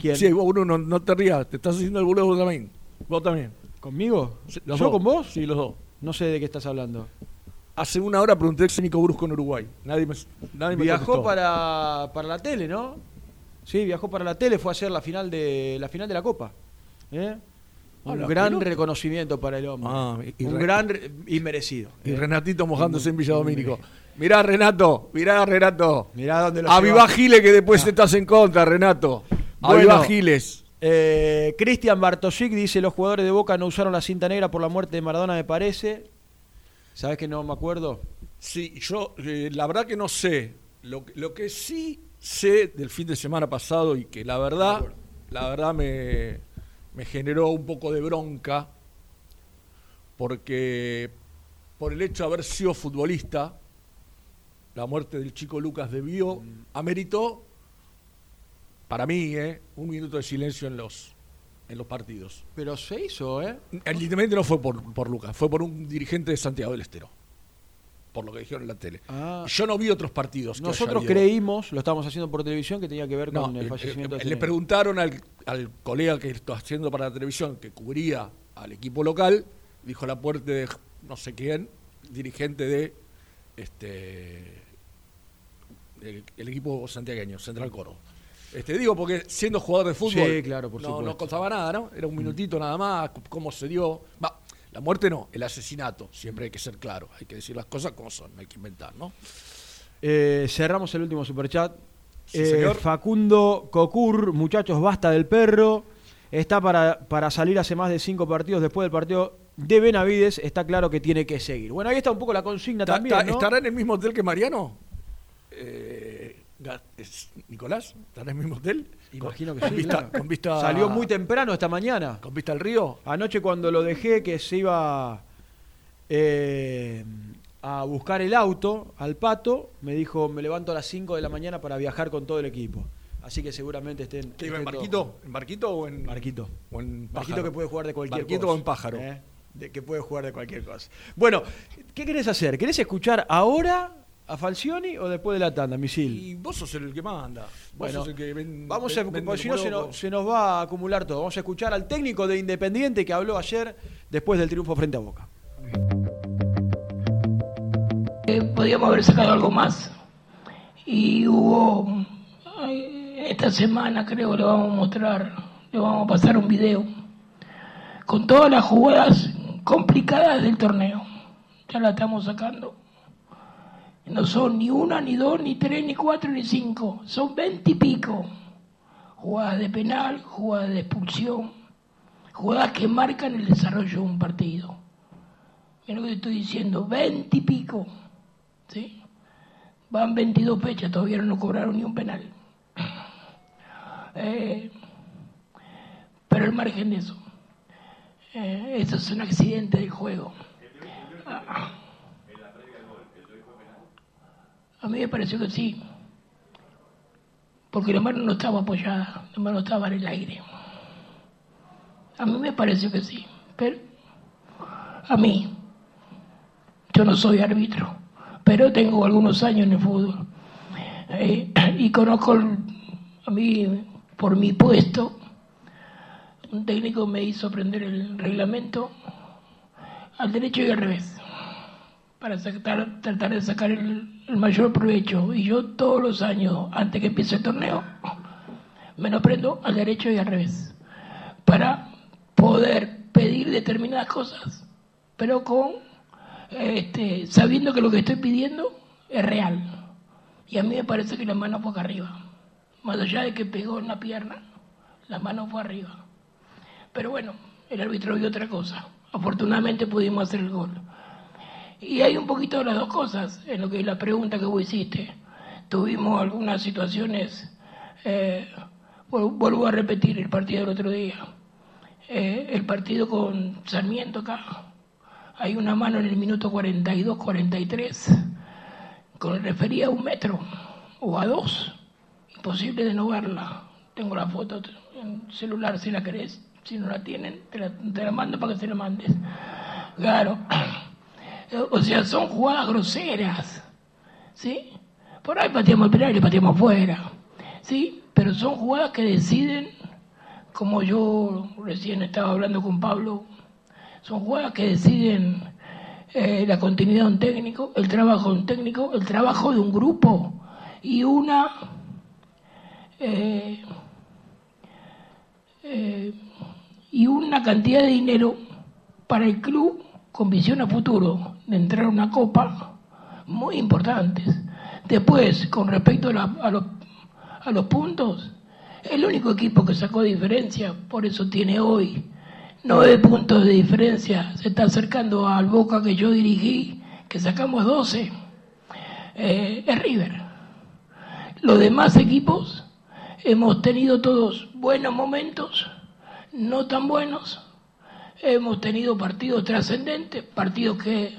S6: ¿Quién?
S5: Sí, vos, Bruno, no te rías, te estás haciendo el boludo vos también. Vos también.
S6: ¿Conmigo?
S5: los
S6: ¿Yo
S5: dos.
S6: con vos?
S5: Sí, los dos.
S6: No sé de qué estás hablando.
S5: Hace una hora pregunté si Nico Brusco en Uruguay. Nadie me, nadie me
S6: Viajó
S5: contestó.
S6: para, para la tele, ¿no? Sí, viajó para la tele, fue a hacer la final de la final de la Copa. ¿eh? Un
S5: Ah,
S6: gran reconocimiento para el hombre.
S5: Ah, y
S6: Un gran y merecido.
S5: Y
S6: ¿eh?
S5: Renatito mojándose en Villa Domínico. Mirá, Renato, mirá, Renato.
S6: Mirá dónde lo
S5: Avivá
S6: lleva.
S5: Giles que después estás en contra, Renato. Avivá
S6: Bueno,
S5: Giles.
S6: eh, Cristian Bartosic dice: Los jugadores de Boca no usaron la cinta negra por la muerte de Maradona, me parece. ¿Sabes que no me acuerdo?
S5: Sí, yo eh, la verdad que no sé. Lo que sí sé del fin de semana pasado y que la verdad, la verdad me, me generó un poco de bronca porque por el hecho de haber sido futbolista, la muerte del chico Lucas debió, ameritó, para mí, eh, un minuto de silencio en los, en los partidos.
S6: Pero se hizo, ¿eh?
S5: El Independiente no fue por, por Lucas, fue por un dirigente de Santiago del Estero. Por lo que dijeron en la tele.
S6: Ah.
S5: Yo no vi otros partidos. que
S6: Nosotros creímos, lo estábamos haciendo por televisión, que tenía que ver
S5: No,
S6: con el
S5: eh,
S6: fallecimiento
S5: eh,
S6: de
S5: le preguntaron al, al colega que está haciendo para la televisión, que cubría al equipo local, dijo la puerta de no sé quién, dirigente de este el, el equipo santiagueño, Central Coro. Este, digo, porque siendo jugador de fútbol,
S6: Sí, claro, por
S5: no, no contaba nada, ¿no? Era un minutito nada más, cómo se dio. Va, la muerte no, el asesinato, siempre hay que ser claro, hay que decir las cosas como son, no hay que inventar, ¿no?
S6: Eh, cerramos el último superchat.
S5: Sí,
S6: Eh,
S5: señor.
S6: Facundo Cocur, muchachos, basta del perro. Está para, para salir hace más de cinco partidos después del partido de Benavides. Está claro que tiene que seguir. Bueno, ahí está un poco la consigna
S5: Ta-
S6: también.
S5: ta-
S6: ¿no?
S5: ¿Estará en el mismo hotel que Mariano? Eh, ¿Nicolás? ¿Estará en el mismo hotel?
S6: Imagino que
S5: Con
S6: sí.
S5: vista-
S6: claro.
S5: con vista-
S6: Salió muy temprano esta mañana.
S5: ¿Con vista al río?
S6: Anoche cuando lo dejé que se iba eh, a buscar el auto al pato, me dijo, me levanto a las 5 de la mañana para viajar con todo el equipo. Así que seguramente estén...
S5: ¿Qué iba en barquito? ¿En barquito o en
S6: Barquito.
S5: o en
S6: Barquito que puede jugar de cualquier
S5: ¿Barquito
S6: cosa.
S5: o en pájaro?
S6: ¿eh? De que puede jugar de cualquier cosa. Bueno, ¿qué querés hacer? ¿Querés escuchar ahora a Falcioni o después de la tanda, misil?
S5: Y vos sos el que manda. Vos
S6: Bueno,
S5: sos el que ven-
S6: Vamos a, porque si no se nos, se nos va a acumular todo. Vamos a escuchar al técnico de Independiente que habló ayer después del triunfo frente a Boca.
S22: Eh, podíamos haber sacado algo más. Y hubo, esta semana creo, le vamos a mostrar, le vamos a pasar un video con todas las jugadas complicadas del torneo. Ya la estamos sacando. No son ni una, ni dos, ni tres, ni cuatro, ni cinco. Son veinte y pico. Jugadas de penal, jugadas de expulsión, jugadas que marcan el desarrollo de un partido. Mira lo que estoy diciendo, veinte y pico. ¿sí? Van 22 fechas, todavía no cobraron ni un penal. Eh, pero al margen de eso, eh, eso es un accidente del juego. Ah, a mí me pareció que sí, porque la mano no estaba apoyada, la mano estaba en el aire. A mí me pareció que sí, pero a mí, yo no soy árbitro, pero tengo algunos años en el fútbol eh, y conozco a mí por mi puesto un técnico me hizo aprender el reglamento al derecho y al revés para sacar- tratar de sacar el, el mayor provecho y yo todos los años antes que empiece el torneo me lo aprendo al derecho y al revés para poder pedir determinadas cosas pero con este, sabiendo que lo que estoy pidiendo es real y a mí me parece que la mano fue acá arriba más allá de que pegó en la pierna, la mano fue arriba. Pero bueno, el árbitro vio otra cosa. Afortunadamente pudimos hacer el gol. Y hay un poquito de las dos cosas en lo que es la pregunta que vos hiciste. Tuvimos algunas situaciones, eh, vuel- vuelvo a repetir el partido del otro día. Eh, el partido con Sarmiento acá. Hay una mano en el minuto 42-43 con el a un metro o a dos imposible de no verla. Tengo la foto en celular si la querés. Si no la tienen, te la, te la mando para que se la mandes. Claro. O sea, son jugadas groseras. ¿Sí? Por ahí pateamos el penal y pateamos afuera. ¿Sí? Pero son jugadas que deciden, como yo recién estaba hablando con Pablo, son jugadas que deciden eh, la continuidad de un técnico, el trabajo de un técnico, el trabajo de un grupo y una eh, eh, y una cantidad de dinero para el club con visión a futuro de entrar a una copa muy importantes. Después, con respecto a, la- a los, a los puntos, el único equipo que sacó diferencia, por eso tiene hoy nueve puntos de diferencia, se está acercando al Boca que yo dirigí, que sacamos 12, eh, es River. Los demás equipos hemos tenido todos buenos momentos, no tan buenos. Hemos tenido partidos trascendentes, partidos que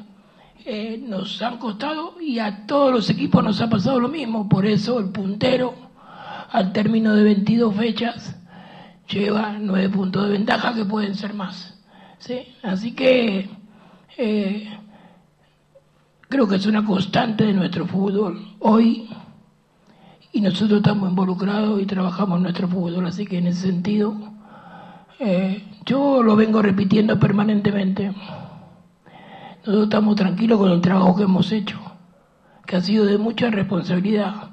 S22: eh, nos han costado y a todos los equipos nos ha pasado lo mismo. Por eso el puntero, al término de 22 fechas, lleva nueve puntos de ventaja que pueden ser más. ¿sí? Así que eh, creo que es una constante de nuestro fútbol hoy y nosotros estamos involucrados y trabajamos nuestro fútbol, así que en ese sentido eh, yo lo vengo repitiendo permanentemente. Nosotros estamos tranquilos con el trabajo que hemos hecho, que ha sido de mucha responsabilidad,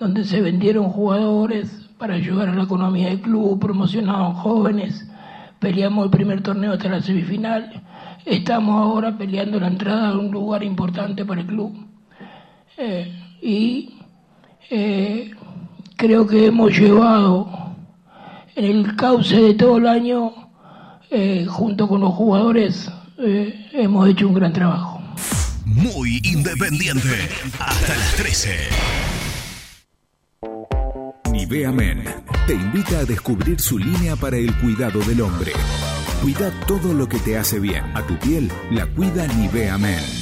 S22: donde se vendieron jugadores para ayudar a la economía del club, promocionaron jóvenes, peleamos el primer torneo hasta la semifinal, estamos ahora peleando la entrada a un lugar importante para el club. Eh, y eh, creo que hemos llevado en el cauce de todo el año, eh, junto con los jugadores, eh, hemos hecho un gran trabajo.
S7: Muy independiente. Hasta las 13.
S23: Nivea Men te invita a descubrir su línea para el cuidado del hombre. Cuida todo lo que te hace bien. A tu piel la cuida Nivea Men.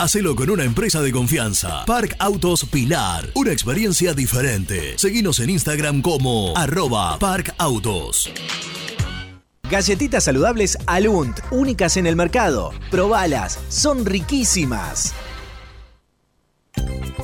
S7: Hacelo con una empresa de confianza. Park Autos Pilar. Una experiencia diferente. Seguinos en Instagram como arroba Park Autos.
S24: Galletitas saludables Alunt, únicas en el mercado. Probalas, son riquísimas.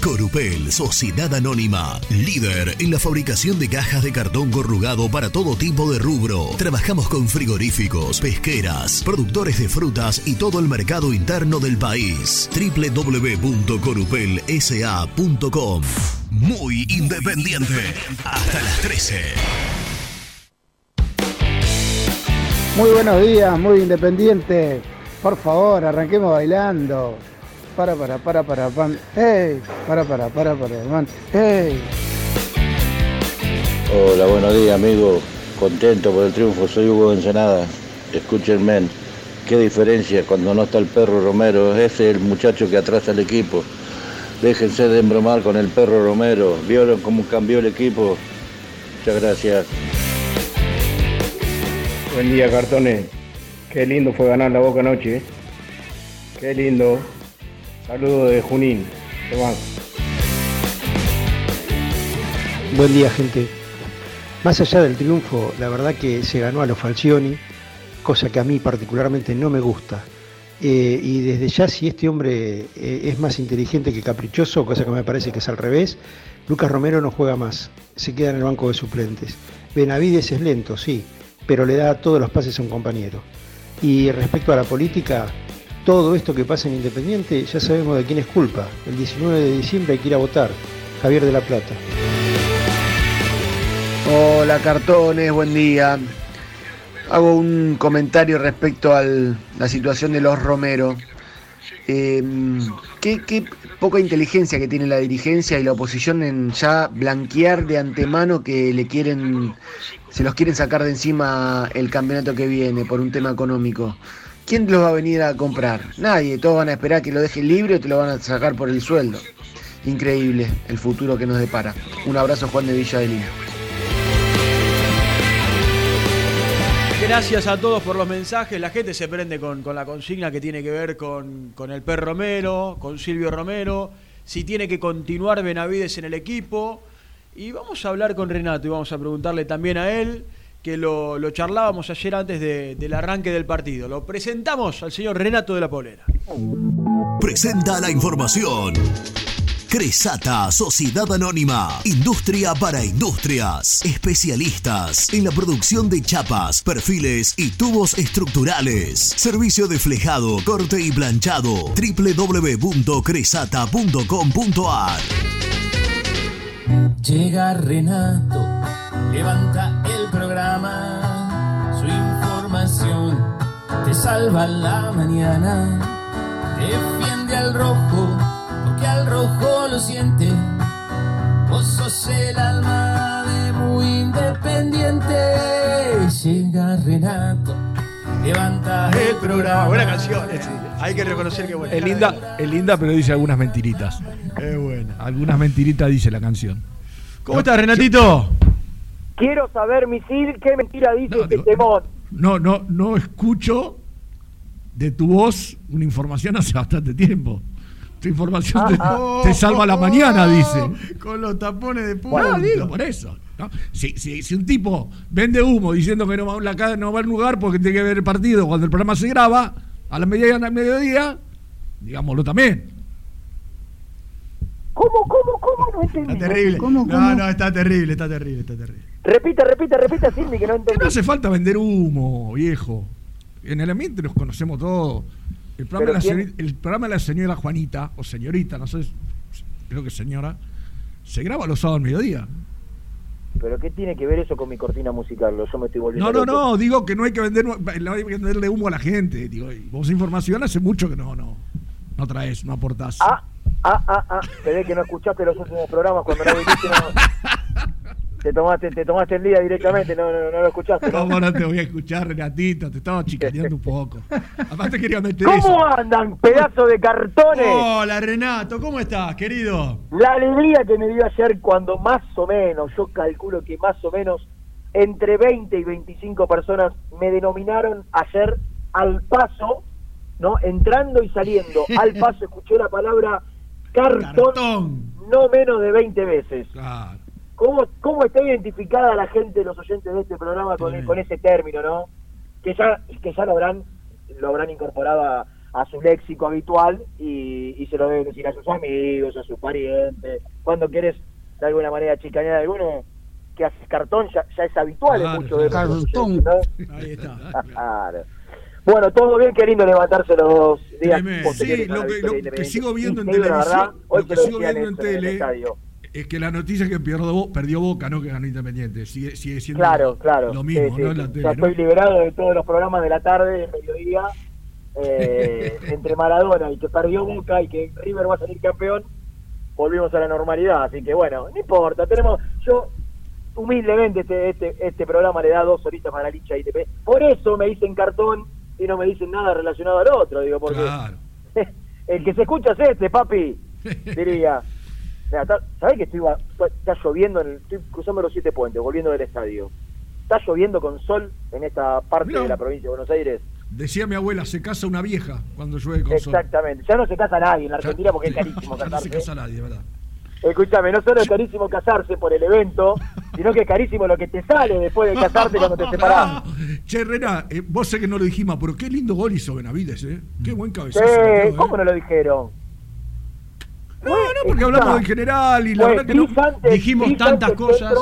S7: Corupel, Sociedad Anónima, líder en la fabricación de cajas de cartón corrugado para todo tipo de rubro. Trabajamos con frigoríficos, pesqueras, productores de frutas y todo el mercado interno del país. www.corupelsa.com Muy independiente. Hasta las 13.
S25: Muy buenos días, muy independiente. Por favor, arranquemos bailando. Para, para, para, para, pan. ¡Ey! Para, para, para, para, pan. ¡Ey!
S26: Hola, buenos días, amigo. Contento por el triunfo. Soy Hugo Ensenada. Escúchenme. Qué diferencia cuando no está el perro Romero. Ese es el muchacho que atrasa el equipo. Déjense de embromar con el perro Romero. ¿Vieron cómo cambió el equipo? Muchas gracias.
S25: Buen día, cartones. Qué lindo fue ganar la boca anoche. ¿eh? Qué lindo. Saludo de Junín.
S27: Buen día, gente. Más allá del triunfo, la verdad que se ganó a los Falcioni, cosa que a mí particularmente no me gusta. Eh, y desde ya, si este hombre eh, es más inteligente que caprichoso, cosa que me parece que es al revés, Lucas Romero no juega más, se queda en el banco de suplentes. Benavides es lento, sí, pero le da todos los pases a un compañero. Y respecto a la política, todo esto que pasa en Independiente ya sabemos de quién es culpa. El 19 de diciembre hay que ir a votar. Javier de la Plata.
S28: Hola cartones, buen día.
S27: hago un comentario respecto a la situación de los Romero. Eh, ¿qué, qué poca inteligencia que tiene la dirigencia y la oposición en ya blanquear de antemano que le quieren, se los quieren sacar de encima el campeonato que viene por un tema económico. ¿Quién los va a venir a comprar? Nadie, todos van a esperar que lo dejen libre o te lo van a sacar por el sueldo. Increíble el futuro que nos depara. Un abrazo Juan de Villa de Lina.
S6: Gracias a todos por los mensajes. La gente se prende con, con la consigna que tiene que ver con, con, el Per Romero, con Silvio Romero, si tiene que continuar Benavides en el equipo. Y vamos a hablar con Renato y vamos a preguntarle también a él, que lo, lo charlábamos ayer antes de, del arranque del partido. Lo presentamos al señor Renato de la Polera.
S7: Presenta la información. Cresata, Sociedad Anónima, Industria para Industrias, especialistas en la producción de chapas, perfiles y tubos estructurales. Servicio de flejado, corte y planchado, www.cresata.com.ar.
S29: Llega Renato, levanta programa, su información te salva la mañana, defiende al rojo que al rojo lo siente. Vos sos el alma de muy independiente. Llega Renato, levanta el programa.
S6: Buena canción, eh, hay que reconocer que buena.
S5: Es linda, es linda, pero dice algunas mentiritas.
S6: Es buena.
S5: Algunas mentiritas dice la canción.
S6: ¿Cómo estás, Renatito?
S20: Quiero saber, misil, qué mentira dice este temón.
S5: No, no, no escucho de tu voz una información hace bastante tiempo. Tu información te, te salva la mañana, dice.
S6: Con los tapones de punta.
S5: Bueno, digo, por eso. ¿no? Si, si, si, un tipo vende humo diciendo que no va, la, no va al lugar porque tiene que ver el partido cuando el programa se graba, a la mediodía, al mediodía, digámoslo también.
S20: ¿Cómo, cómo, cómo? No entendí.
S6: Está terrible.
S20: ¿Cómo,
S6: no, no, está terrible, está terrible, está terrible.
S20: Repita, repita, repita, Silvi, que no entendí.
S5: No hace falta vender humo, viejo. En el ambiente nos conocemos todos. El programa, de la señorita, el programa de la señora Juanita, o señorita, no sé, creo que señora, se graba los sábados al mediodía.
S20: ¿Pero qué tiene que ver eso con mi cortina musical? Yo me estoy volviendo
S5: No, no,
S20: loco.
S5: no, digo que no hay que vender no hay que venderle humo a la gente. Digo, y vos información hace mucho que no, no, no traes, no aportás.
S20: Ah, ah, ah, ah. Ve que no escuchaste los últimos programas cuando no viniste. No, te, tomaste, te tomaste el día directamente, no, no, no lo escuchaste. ¿no?
S5: ¿Cómo no te voy a escuchar, Renatito? Te estaba chicaneando un poco. Además te quería meter
S20: ¿Cómo
S5: eso.
S20: andan, pedazo de cartones?
S6: Hola, Renato, ¿cómo estás, querido?
S20: La alegría que me dio ayer cuando más o menos, yo calculo que más o menos entre 20 y 25 personas me denominaron ayer al paso, ¿no? Entrando y saliendo al paso, escuché la palabra cartón,
S6: Cartón.
S20: no menos de 20 veces.
S5: Claro.
S20: ¿Cómo, ¿Cómo está identificada la gente, los oyentes de este programa con, con ese término, no? Que ya, que ya lo habrán, lo habrán incorporado a, a su léxico habitual y, y se lo deben decir a sus amigos, a sus parientes. Cuando quieres de alguna manera chicanear a alguno que haces cartón, ya, ya es habitual
S6: Claro,
S20: en muchos de los
S6: Cartón.
S20: oyentes, ¿no?
S6: Ahí está.
S20: Claro. Bueno, todo bien, qué lindo levantarse los dos días
S5: Sí, lo que, lo que sigo viendo en televisión, lo que sigo viendo en
S20: Néstor el
S5: tele. Es que la noticia es que perdió, Bo- perdió Boca, no que ganó Independiente. Sigue, sigue siendo
S20: Claro, claro.
S5: lo mismo,
S20: Sí,
S5: ¿no?
S20: Sí.
S5: la tele,
S20: ya
S5: ¿no?
S20: estoy liberado de todos los programas de la tarde, de mediodía, eh, entre Maradona y que perdió Boca y que River va a salir campeón, volvimos a la normalidad. Así que bueno, no importa. Tenemos, yo humildemente este, este, este programa le da dos horitas para la licha ITP. Por eso me dicen cartón y no me dicen nada relacionado al otro, digo, porque
S5: Claro.
S20: el que se escucha es este, papi, diría. Mira, está- ¿Sabés que estoy, está lloviendo? En el- estoy cruzando los siete puentes, volviendo del estadio. Está lloviendo con sol en esta parte de la provincia de Buenos Aires.
S5: Decía mi abuela, se casa una vieja cuando llueve con sol.
S20: Exactamente. Ya no se casa nadie en la Argentina porque es carísimo
S5: Ya no se
S20: casarse.
S5: casa nadie, ¿verdad?
S20: Escúchame, no solo es carísimo casarse por el evento, sino que es carísimo lo que te sale después de casarte cuando te separás.
S5: Che, Rena, eh, vos sé que no lo dijimos, pero qué lindo gol hizo Benavides, ¿eh? Qué buen cabezazo.
S20: Eh,
S5: ¿eh?
S20: ¿Cómo no lo dijeron?
S5: No, no, porque hablamos en general y la verdad que no- dijimos tantas cosas.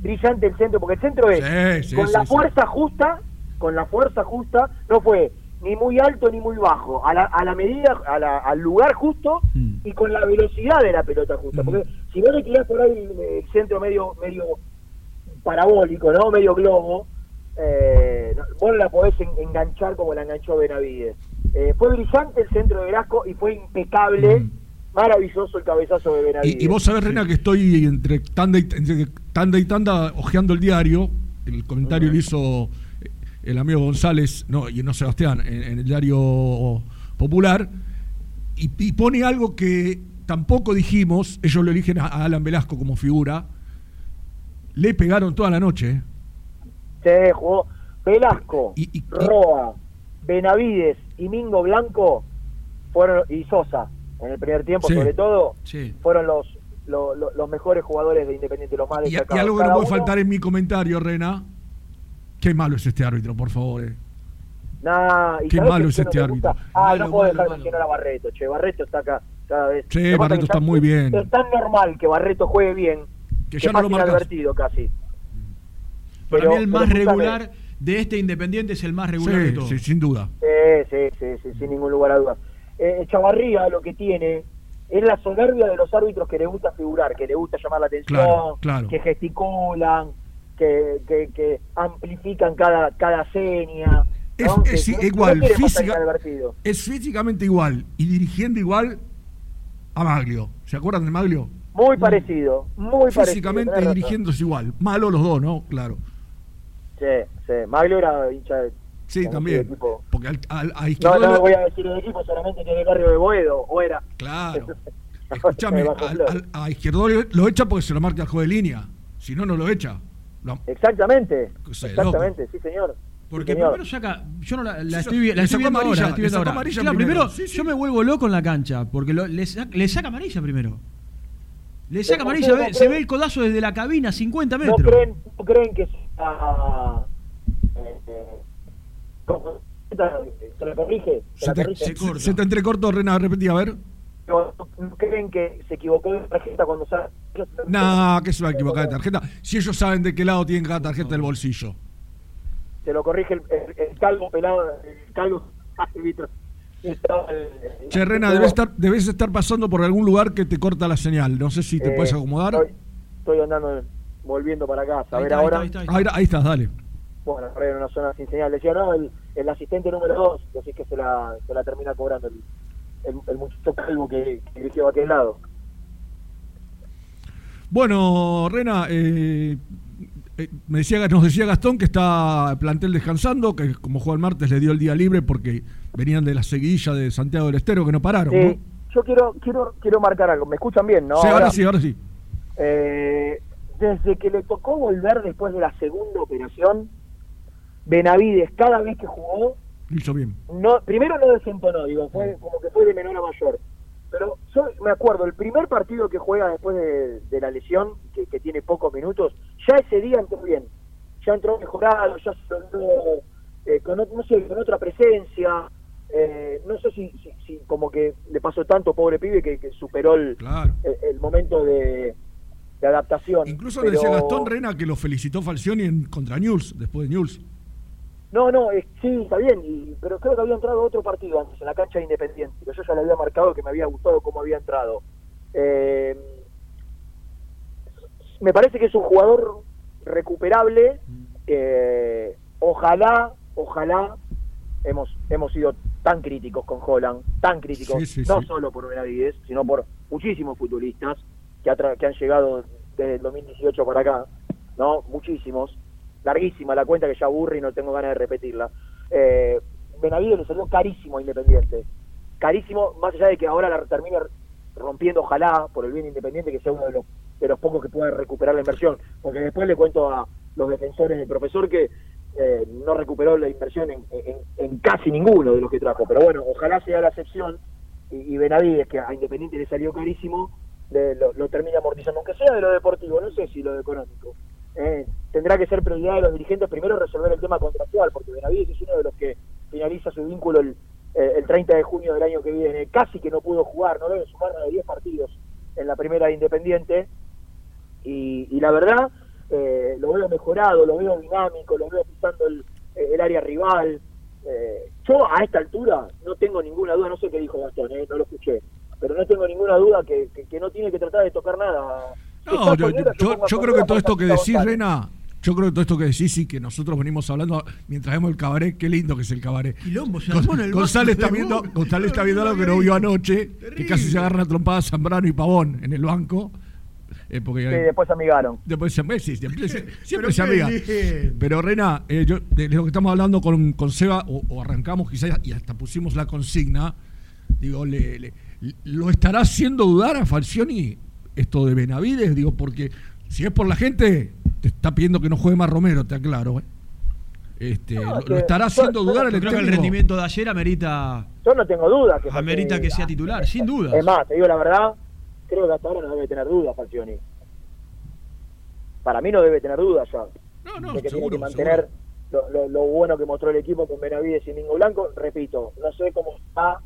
S20: brillante el centro, porque el centro es con la fuerza justa, con la fuerza justa, no fue ni muy alto ni muy bajo, a la, a la medida, a la- al lugar justo
S5: Mm.
S20: y con la velocidad de la pelota justa. Porque si vos le tirás por ahí el, el centro medio, medio parabólico, ¿no? Medio globo, eh, vos no la podés en- enganchar como la enganchó Benavides. Eh, fue brillante el centro de Velasco y fue impecable, maravilloso el cabezazo de Benavides.
S5: Y, y vos sabés, Rena, que estoy entre tanda, y, entre tanda y tanda hojeando el diario. El comentario lo hizo eh, el amigo González, no, y no Sebastián, en, en el diario popular. Y, y pone algo que tampoco dijimos, ellos lo eligen a, a Alan Velasco como figura. Le pegaron toda la noche. ¿eh?
S20: Se jugó Velasco, Roa, Benavides y Mingo Blanco fueron y Sosa en el primer tiempo
S5: Sí.
S20: sobre todo
S5: Sí.
S20: fueron los, lo- lo- los mejores jugadores de Independiente, los más
S5: Y, y
S20: destacados.
S5: algo que no puede
S20: uno-
S5: faltar en mi comentario, Rena. Qué malo es este árbitro, por favor. eh.
S20: Nah, y
S5: Qué
S20: ¿sabés
S5: malo es este árbitro.
S20: Ah,
S5: Malo,
S20: no puedo dejar de mencionar a Barreto. Che, Barreto está acá cada vez.
S5: Sí, Barreto está muy bien.
S20: Es tan normal que Barreto juegue bien
S6: Que
S20: que
S6: ya no lo
S20: inadvertido casi.
S6: Para
S20: Pero-
S6: mí el más regular de este Independiente es el más regular de
S5: Sí,
S6: todos.
S5: sí, sin duda.
S20: Sí, sí, sí, sí, sin ningún lugar a dudas. Eh, Chavarría lo que tiene es la soberbia de los árbitros que le gusta figurar, que le gusta llamar la atención,
S5: Claro, claro.
S20: que gesticulan, que, que, que amplifican cada, cada seña.
S5: Es, igual,
S20: no
S5: física, es físicamente igual y dirigiendo igual a Maglio. ¿Se acuerdan de Maglio?
S20: Muy parecido, muy parecido.
S5: Físicamente es igual. Malo los dos, ¿no? Claro.
S20: Sí, sí. Maglio era hincha de.
S5: Sí, también.
S20: equipo.
S5: Porque al, al- a
S20: No, no voy a decir el equipo solamente que es del barrio de Boedo, o era.
S5: Claro. Escúchame, a Izquierdo lo echa porque se lo marca el juego de línea. Si no, no lo echa. Lo-
S20: Exactamente, exactamente, sí señor.
S6: Porque
S20: Sí, señor.
S6: primero saca, yo no la, la
S5: Sí,
S6: estoy, viendo
S5: amarilla,
S6: ahora, la estoy viendo ahora.
S5: amarilla
S6: Claro,
S5: primero.
S6: primero, yo me vuelvo loco en la cancha, porque lo- le, sa- le saca amarilla primero. Le saca
S20: Pero
S6: amarilla,
S20: no
S6: se
S20: creen-
S6: ve el codazo desde la cabina, 50
S20: ¿No
S6: metros.
S20: creen, no creen que sea... ¿Se le corrige? ¿Se
S5: te,
S20: corrige?
S5: se- se te entrecortó, Rena, repetí, a ver.
S20: ¿No, no creen que se equivocó de tarjeta cuando sale?
S5: Nah, que se va a equivocar de tarjeta. Si ellos saben de qué lado tienen cada tarjeta del bolsillo.
S20: Se lo corrige el, el- el calvo pelado, el calvo árbitro.
S5: Che, Rena, debes estar, debes estar pasando por algún lugar que te corta la señal. No sé si te
S20: Eh,
S5: puedes acomodar.
S20: Estoy, estoy andando, volviendo para casa. A
S5: Ahí
S20: ver
S5: está, ahí
S20: ahora.
S5: está, ahí está. Ahí, ahí estás, dale.
S20: Bueno, ahora en una zona sin señal. Decía, no, el, el asistente número 2, así que se la, se la termina cobrando el, el, el muchacho calvo que, que dirigió a aquel lado.
S5: Bueno, Rena, eh, eh, me decía, nos decía Gastón que está el plantel descansando, que como juega el martes le dio el día libre porque venían de la seguidilla de Santiago del Estero que no pararon.
S20: Yo quiero, quiero, quiero marcar algo. ¿Me escuchan bien, no?
S5: Sí, ahora sí, ahora sí.
S20: Eh, desde que le tocó volver después de la segunda operación, Benavides cada vez que jugó,
S5: hizo bien.
S20: no, primero no desentonó, digo, fue como que fue de menor a mayor. Pero yo me acuerdo, el primer partido que juega después de, de la lesión, que, que tiene pocos minutos, ya ese día entró bien. Ya entró mejorado, ya se entró, eh, con, no sé, con otra presencia. Eh, no sé si, si, si como que le pasó tanto, pobre pibe, que, que superó el, el, el momento de, de adaptación.
S5: Incluso le
S20: Pero-
S5: decía Gastón Rena que lo felicitó Falcioni en, contra News, después de News.
S20: No, no, es- sí, está bien, y- pero creo que había entrado otro partido antes, en la cancha de Independiente, pero yo ya le había marcado que me había gustado cómo había entrado. Eh, me parece que es un jugador recuperable, eh, ojalá, ojalá, hemos, hemos sido tan críticos con Holland, tan críticos,
S5: Sí, sí,
S20: no
S5: sí.
S20: solo por Benavides, sino por muchísimos futbolistas que, que han llegado desde el 2018 para acá, ¿no? Muchísimos. Larguísima la cuenta que ya aburre y no tengo ganas de repetirla. Eh, Benavides le salió carísimo a Independiente. Carísimo, más allá de que ahora la termine rompiendo, ojalá, por el bien de Independiente, que sea uno de los, de los pocos que pueda recuperar la inversión. Porque después le cuento a los defensores del profesor que eh, no recuperó la inversión en, casi ninguno de los que trajo. Pero bueno, ojalá sea la excepción y, y Benavides, que a Independiente le salió carísimo, le- lo, lo termina amortizando, aunque sea de lo deportivo, no sé si lo de económico. Eh, tendrá que ser prioridad de los dirigentes primero resolver el tema contractual, porque Benavides es uno de los que finaliza su vínculo el, eh, el 30 de junio del año que viene. Casi que no pudo jugar, no debe sumar de 10 partidos en la primera de Independiente. Y, la verdad, eh, lo veo mejorado, lo veo dinámico, lo veo pisando el, el área rival. Eh, yo a esta altura no tengo ninguna duda, no sé qué dijo Gastón, eh, no lo escuché, pero no tengo ninguna duda que no tiene que tratar de tocar nada.
S5: No, yo, yo-
S20: a
S5: yo creo que todo esto que decís,
S20: González.
S5: Rena, Yo creo que todo esto que decís y que nosotros venimos hablando mientras vemos el cabaret, qué lindo que es el cabaret.
S6: Quilombo, se
S5: Gon-
S6: armó en el
S5: González está viendo. González está viendo algo que no vio anoche, que casi se agarran a trompada Zambrano y Pavón en el banco. eh, porque
S20: Sí, después se amigaron.
S5: Después se, sí, siempre se, siempre
S6: Pero
S5: se
S6: qué
S5: amiga.
S6: lindo.
S5: Pero Rena, eh, yo, de lo que estamos hablando con, con Seba, o, o arrancamos quizás y hasta pusimos la consigna, digo, le, le- ¿lo estará haciendo dudar a Falcioni esto de Benavides? Digo, porque si es por la gente, te está pidiendo que no juegue más Romero, te aclaro. ¿eh? Este,
S20: No,
S5: lo,
S20: que
S5: estará haciendo
S20: yo-
S5: dudar
S6: Yo
S5: al
S6: creo que el rendimiento de ayer amerita,
S20: Yo no tengo dudas que
S6: amerita que sea titular, sin duda.
S20: Es más, te digo la verdad, creo que hasta ahora no debe tener dudas Falcioni. Para mí no debe tener dudas ya.
S5: No, no,
S20: de que tiene
S5: seguro,
S20: que mantener lo, lo- lo bueno que mostró el equipo con Benavides y Mingo Blanco. Repito, no sé cómo está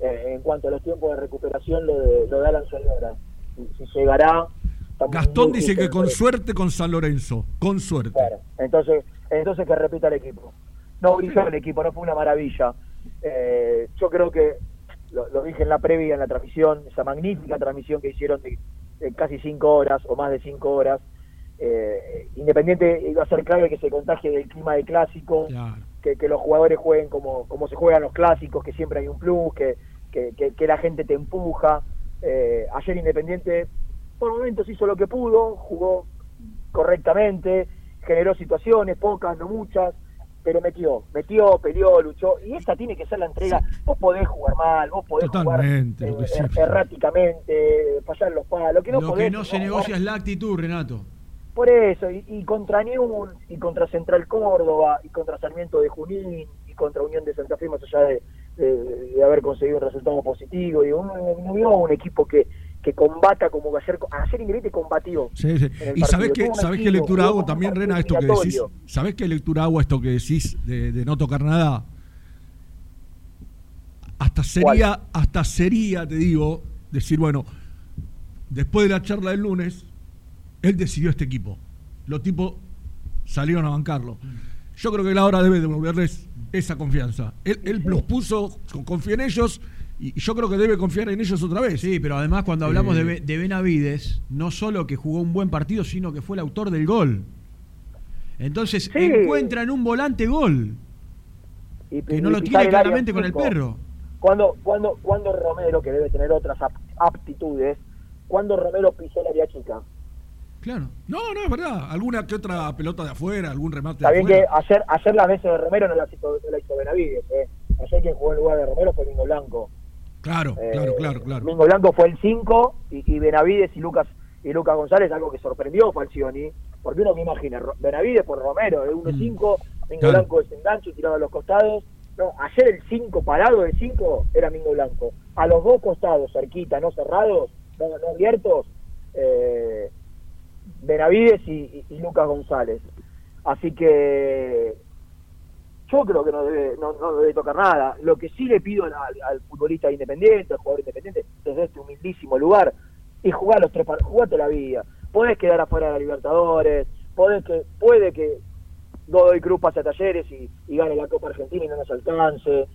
S20: eh, en cuanto a los tiempos de recuperación lo de, lo de Alan Soñora. Si, llegará.
S5: Gastón dice que con suerte con San Lorenzo, con suerte.
S20: Claro, entonces, entonces que repita el equipo. No brilló el equipo, no fue una maravilla. Eh, yo creo que, lo, lo dije en la previa, en la transmisión, esa magnífica transmisión que hicieron de, de casi cinco horas o más de cinco horas, eh, Independiente iba a ser clave que se contagie del clima de clásico, que, que los jugadores jueguen como, como se juegan los clásicos, que siempre hay un plus, que, que, que- que la gente te empuja. Eh, ayer Independiente por momentos hizo lo que pudo, jugó correctamente, generó situaciones, pocas, no muchas, pero metió, metió, peleó, luchó, y esta tiene que ser la entrega. Vos podés jugar mal, vos podés
S5: Totalmente,
S20: jugar eh, erráticamente, fallar los palos, lo que no
S6: Lo
S20: podés
S6: que no se negocia es la actitud, Renato.
S20: por eso, y, y contra Newell, y contra Central Córdoba, y contra Sarmiento de Junín, y contra Unión de Santa Fe, más allá de, de- de haber conseguido un resultado positivo, digo, no, no vio un equipo que, que combata como ayer, ayer Independiente combatió.
S5: Sí, sí. Y sabés
S20: partido.
S5: qué,
S20: Tuvo un
S5: sabés qué lectura hago también, Rena, esto que decís. ¿Sabés qué lectura hago esto que decís de, de no tocar nada? Hasta sería, hasta sería, te digo, decir, bueno, después de la charla del lunes, él decidió este equipo. Los tipos salieron a bancarlo. Yo creo que la hora debe devolverles esa confianza. Él, él los puso, con- confía en ellos, y yo creo que debe confiar en ellos otra vez.
S6: Sí, pero además cuando hablamos
S5: Eh,
S6: de, Be- de Benavides, no solo que jugó un buen partido, sino que fue el autor del gol. Entonces encuentra en un volante gol.
S20: Y-
S6: Que
S20: y
S6: no lo tiene claramente con el perro.
S20: Cuando, cuando, cuando Romero, que debe tener otras ap- aptitudes, cuando Romero pisó la área chica.
S6: Claro.
S5: No, no, es verdad. Alguna que otra pelota de afuera, algún remate
S20: Está
S5: de
S20: bien que ayer, ayer las veces de Romero no las hizo, no la hizo Benavides. Eh. Ayer quien jugó en lugar de Romero fue Mingo Blanco.
S5: Claro,
S20: Eh,
S5: claro, claro, claro.
S20: Mingo Blanco fue el 5 y, y Benavides y Lucas y Lucas González, algo que sorprendió Falcioni. Porque uno me imagina, Benavides por Romero, el 1-5, Mingo
S5: Claro.
S20: Blanco es enganche tirado a los costados. No, ayer el 5 parado de 5 era Mingo Blanco. A los dos costados, cerquita, no cerrados, no, no abiertos, eh, Benavides y, Lucas González. Así que yo creo que no debe, no, no debe tocar nada. Lo que sí le pido al, al futbolista independiente, al jugador independiente, desde este humildísimo lugar, y jugar los tres jugate la vida. Podés quedar afuera de la Libertadores, podés que, puede que Godoy Cruz pase a talleres y, y gane la Copa Argentina y no nos alcance,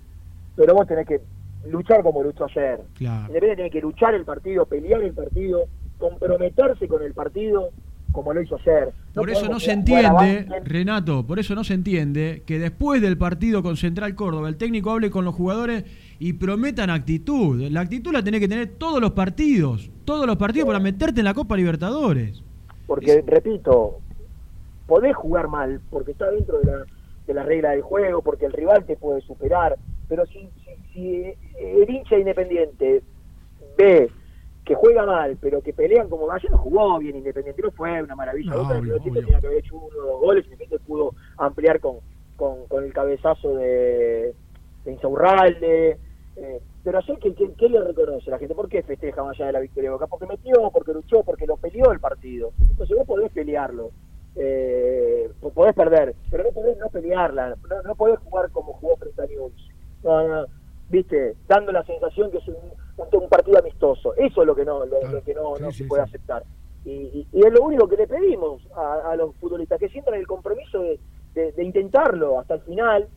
S20: pero vos tenés que luchar como luchó ayer.
S6: Claro.
S20: Independiente tiene que luchar el partido, pelear el partido, comprometerse con el partido como lo hizo ayer.
S6: Por eso no se entiende. Renato, por eso no se entiende que después del partido con Central Córdoba el técnico hable con los jugadores y prometan actitud. La actitud la tenés que tener todos los partidos, todos los partidos para meterte en la Copa Libertadores.
S20: Porque, repito, podés jugar mal, porque está dentro de la, de la regla del juego, porque el rival te puede superar, pero si, si, si el hincha independiente ve que juega mal, pero que pelean como ayer no jugó bien Independiente, no fue una maravilla.
S5: No,
S20: el
S5: obvio,
S20: tenía que haber hecho uno o dos goles, Independiente pudo ampliar con, con, con el cabezazo de, de Insaurralde. eh, pero ayer, ¿qué, qué, qué le reconoce a la gente? ¿Por qué festeja más allá de la victoria de Boca? Porque metió, porque luchó, porque lo peleó el partido. Entonces vos podés pelearlo. Eh, po- podés perder, pero no podés no pelearla, no, no podés jugar como jugó frente a Newell's. No, no, viste, dando la sensación que es un, un, un partido amistoso. Eso es lo que no, lo, lo que no, no se puede aceptar. Y, y- y es lo único que le pedimos a, a los futbolistas, que sientan el compromiso de, de- de intentarlo hasta el final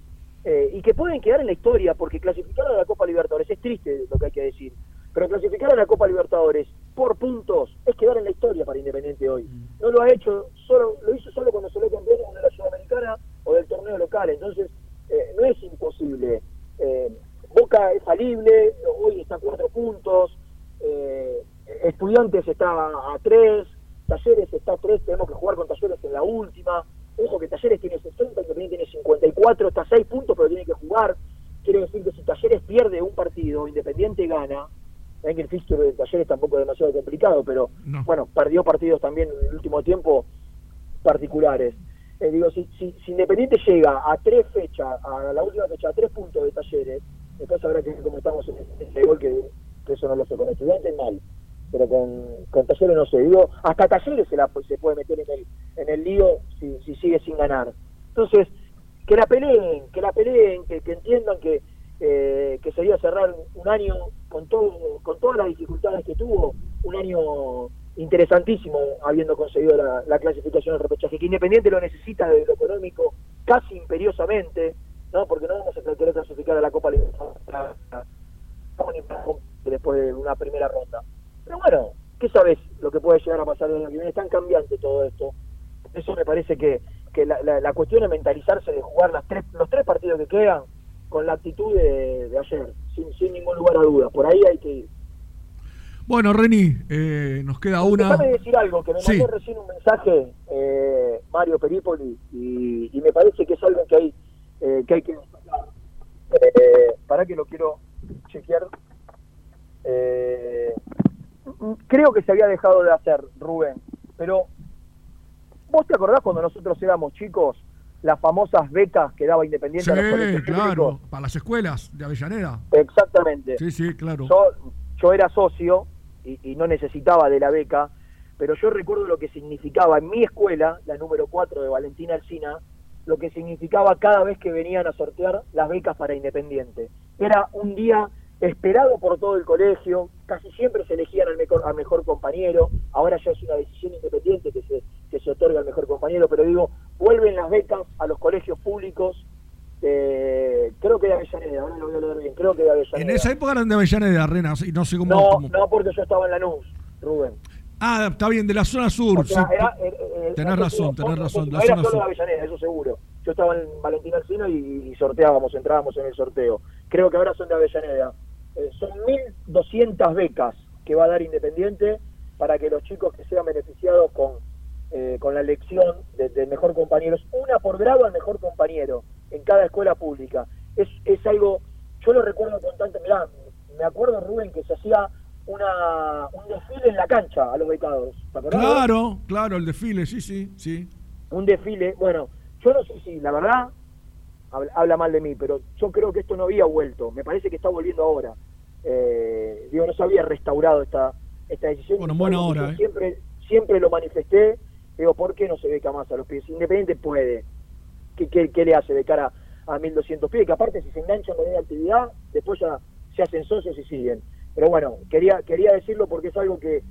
S20: eh, y que pueden quedar en la historia, porque clasificar a la Copa Libertadores es triste lo que hay que decir, Pero clasificar a la Copa Libertadores por puntos es quedar en la historia para Independiente hoy. No lo ha hecho, solo lo hizo solo cuando salió campeón de la Sudamericana o del torneo local. Entonces, eh, no es imposible. Eh, Boca es falible, hoy está a cuatro puntos, eh, Estudiantes está a tres, Talleres está a tres, tenemos que jugar con Talleres en la última. Ojo que Talleres tiene 60, Independiente tiene 54, está a seis puntos, pero tiene que jugar. Quiere decir que si Talleres pierde un partido, Independiente gana. Ven que el fixture de Talleres tampoco es demasiado complicado, pero bueno, perdió partidos también en el último tiempo particulares. Eh, digo, si, si, si Independiente llega a tres fechas, a la última fecha, a tres puntos de Talleres, después habrá que estamos en este gol, que, que eso no lo sé, con Estudiantes mal, pero con, con Talleres no sé. Digo, hasta Talleres se, la, se puede meter en el, en el lío si, si sigue sin ganar. Entonces, que la peleen, que la peleen, que, que entiendan que, eh, que sería cerrar un año con todo con todas las dificultades que tuvo, un año interesantísimo habiendo conseguido la, la clasificación al repechaje, que Independiente lo necesita de lo económico casi imperiosamente, ¿no? porque no vamos a querer clasificar a la Copa Libertadores después de una primera ronda. Pero bueno, ¿qué sabes lo que puede llegar a pasar el año que viene? Es tan cambiante todo esto. Eso me parece que, que la, la, la cuestión es mentalizarse de jugar las tres, los tres partidos que quedan con la actitud de, de ayer, sin, sin ningún lugar a dudas. Por ahí hay que ir.
S5: Bueno, Reni, eh, nos queda una.
S20: Déjame decir algo, que me
S5: Sí.
S20: mandó recién un mensaje eh, Mario Peripoli y, y me parece que es algo que hay eh, que hay que destacar. Eh, para que lo quiero chequear. Eh, creo que se había dejado de hacer, Rubén, pero ¿vos te acordás cuando nosotros éramos chicos las famosas becas que daba Independiente
S5: Sí,
S20: a los colegios
S5: claro,
S20: públicos?
S5: para las escuelas de Avellaneda.
S20: Exactamente.
S5: Sí, sí, claro.
S20: Yo, yo era socio y, y no necesitaba de la beca, pero yo recuerdo lo que significaba en mi escuela, la número 4 de Valentina Alsina, lo que significaba cada vez que venían a sortear las becas para Independiente. Era un día esperado por todo el colegio, casi siempre se elegían al mejor, al mejor compañero, ahora ya es una decisión independiente que se, que se otorga al mejor compañero, pero digo, vuelven las becas a los colegios públicos, eh, creo que de Avellaneda, ahora lo voy a leer bien, creo que de Avellaneda.
S5: En esa época eran de Avellaneda, Renas, y no sé cómo.
S20: No,
S5: cómo-
S20: no porque yo estaba en Lanús, Rubén.
S5: Ah, está bien, de la zona sur.
S20: O sea,
S5: sí.
S20: era- era- era-
S5: tenés razón, tenés razón.
S20: No
S5: La
S20: era
S5: zona
S20: solo
S5: sur.
S20: de Avellaneda, eso seguro. Yo estaba en Valentín Alcina y, y sorteábamos, entrábamos en el sorteo. Creo que ahora son de Avellaneda. Eh, son 1.200 becas que va a dar Independiente para que los chicos que sean beneficiados con, eh, con la elección de- del mejor compañero, es una por grado al mejor compañero en cada escuela pública. Es, es algo, yo lo recuerdo con tanto, mirá, me acuerdo Rubén que se hacía una, un desfile en la cancha a los becados. ¿te acordás?
S5: Claro, claro, el desfile, sí, sí, sí.
S20: un desfile. Bueno, yo no sé si, la verdad, habla, mal de mí, pero yo creo que esto no había vuelto. Me parece que está volviendo ahora. Eh, digo, no se había restaurado esta, esta decisión.
S5: Bueno, en buena hora, ¿eh?
S20: Siempre, siempre lo manifesté. Digo, ¿por qué no se beca más a los pies? Independiente puede. ¿Qué, qué, qué le hace de cara a 1.200 pies? Que aparte, si se enganchan con la actividad, después ya se hacen socios y siguen. Pero bueno, quería quería decirlo porque es algo que,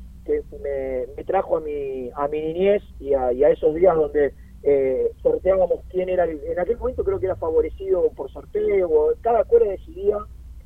S20: me, trajo a mi, a mi niñez y a, y a esos días donde eh, sorteábamos quién era, el- en aquel momento creo que era favorecido por sorteo, cada escuela decidía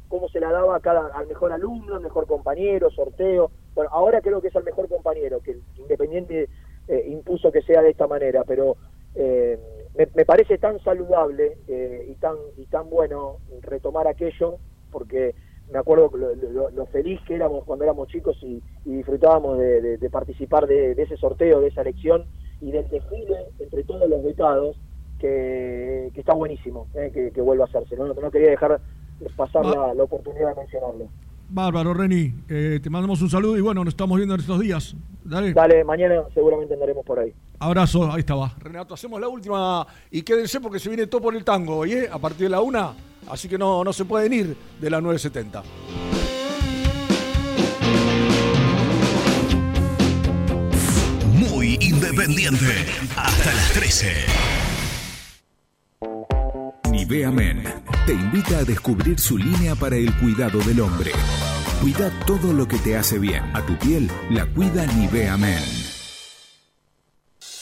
S20: cómo se la daba a cada, al mejor alumno, al mejor compañero, sorteo. Bueno, ahora creo que es al mejor compañero, que Independiente eh, impuso que sea de esta manera, pero eh, me, me parece tan saludable eh, y tan y tan bueno retomar aquello, porque me acuerdo lo, lo- lo feliz que éramos cuando éramos chicos y, y disfrutábamos de, de- de participar de, de ese sorteo, de esa elección y del desfile entre todos los becados, que, que está buenísimo eh, que, que vuelva a hacerse. No, no quería dejar pasar la, la oportunidad de mencionarlo.
S5: Bárbaro, Reni. Eh, te mandamos un saludo y bueno, nos estamos viendo en estos días. Dale.
S20: Dale, mañana seguramente andaremos por ahí.
S5: Abrazo, ahí estaba. Renato, hacemos la última y quédense porque se viene todo por el tango, hoy, ¿eh? A partir de la una. Así que no, no se pueden ir de la 970.
S7: Muy independiente. Hasta las 13.
S23: Nivea Men te invita a descubrir su línea para el cuidado del hombre. Cuida todo lo que te hace bien. A tu piel la cuida Nivea Men.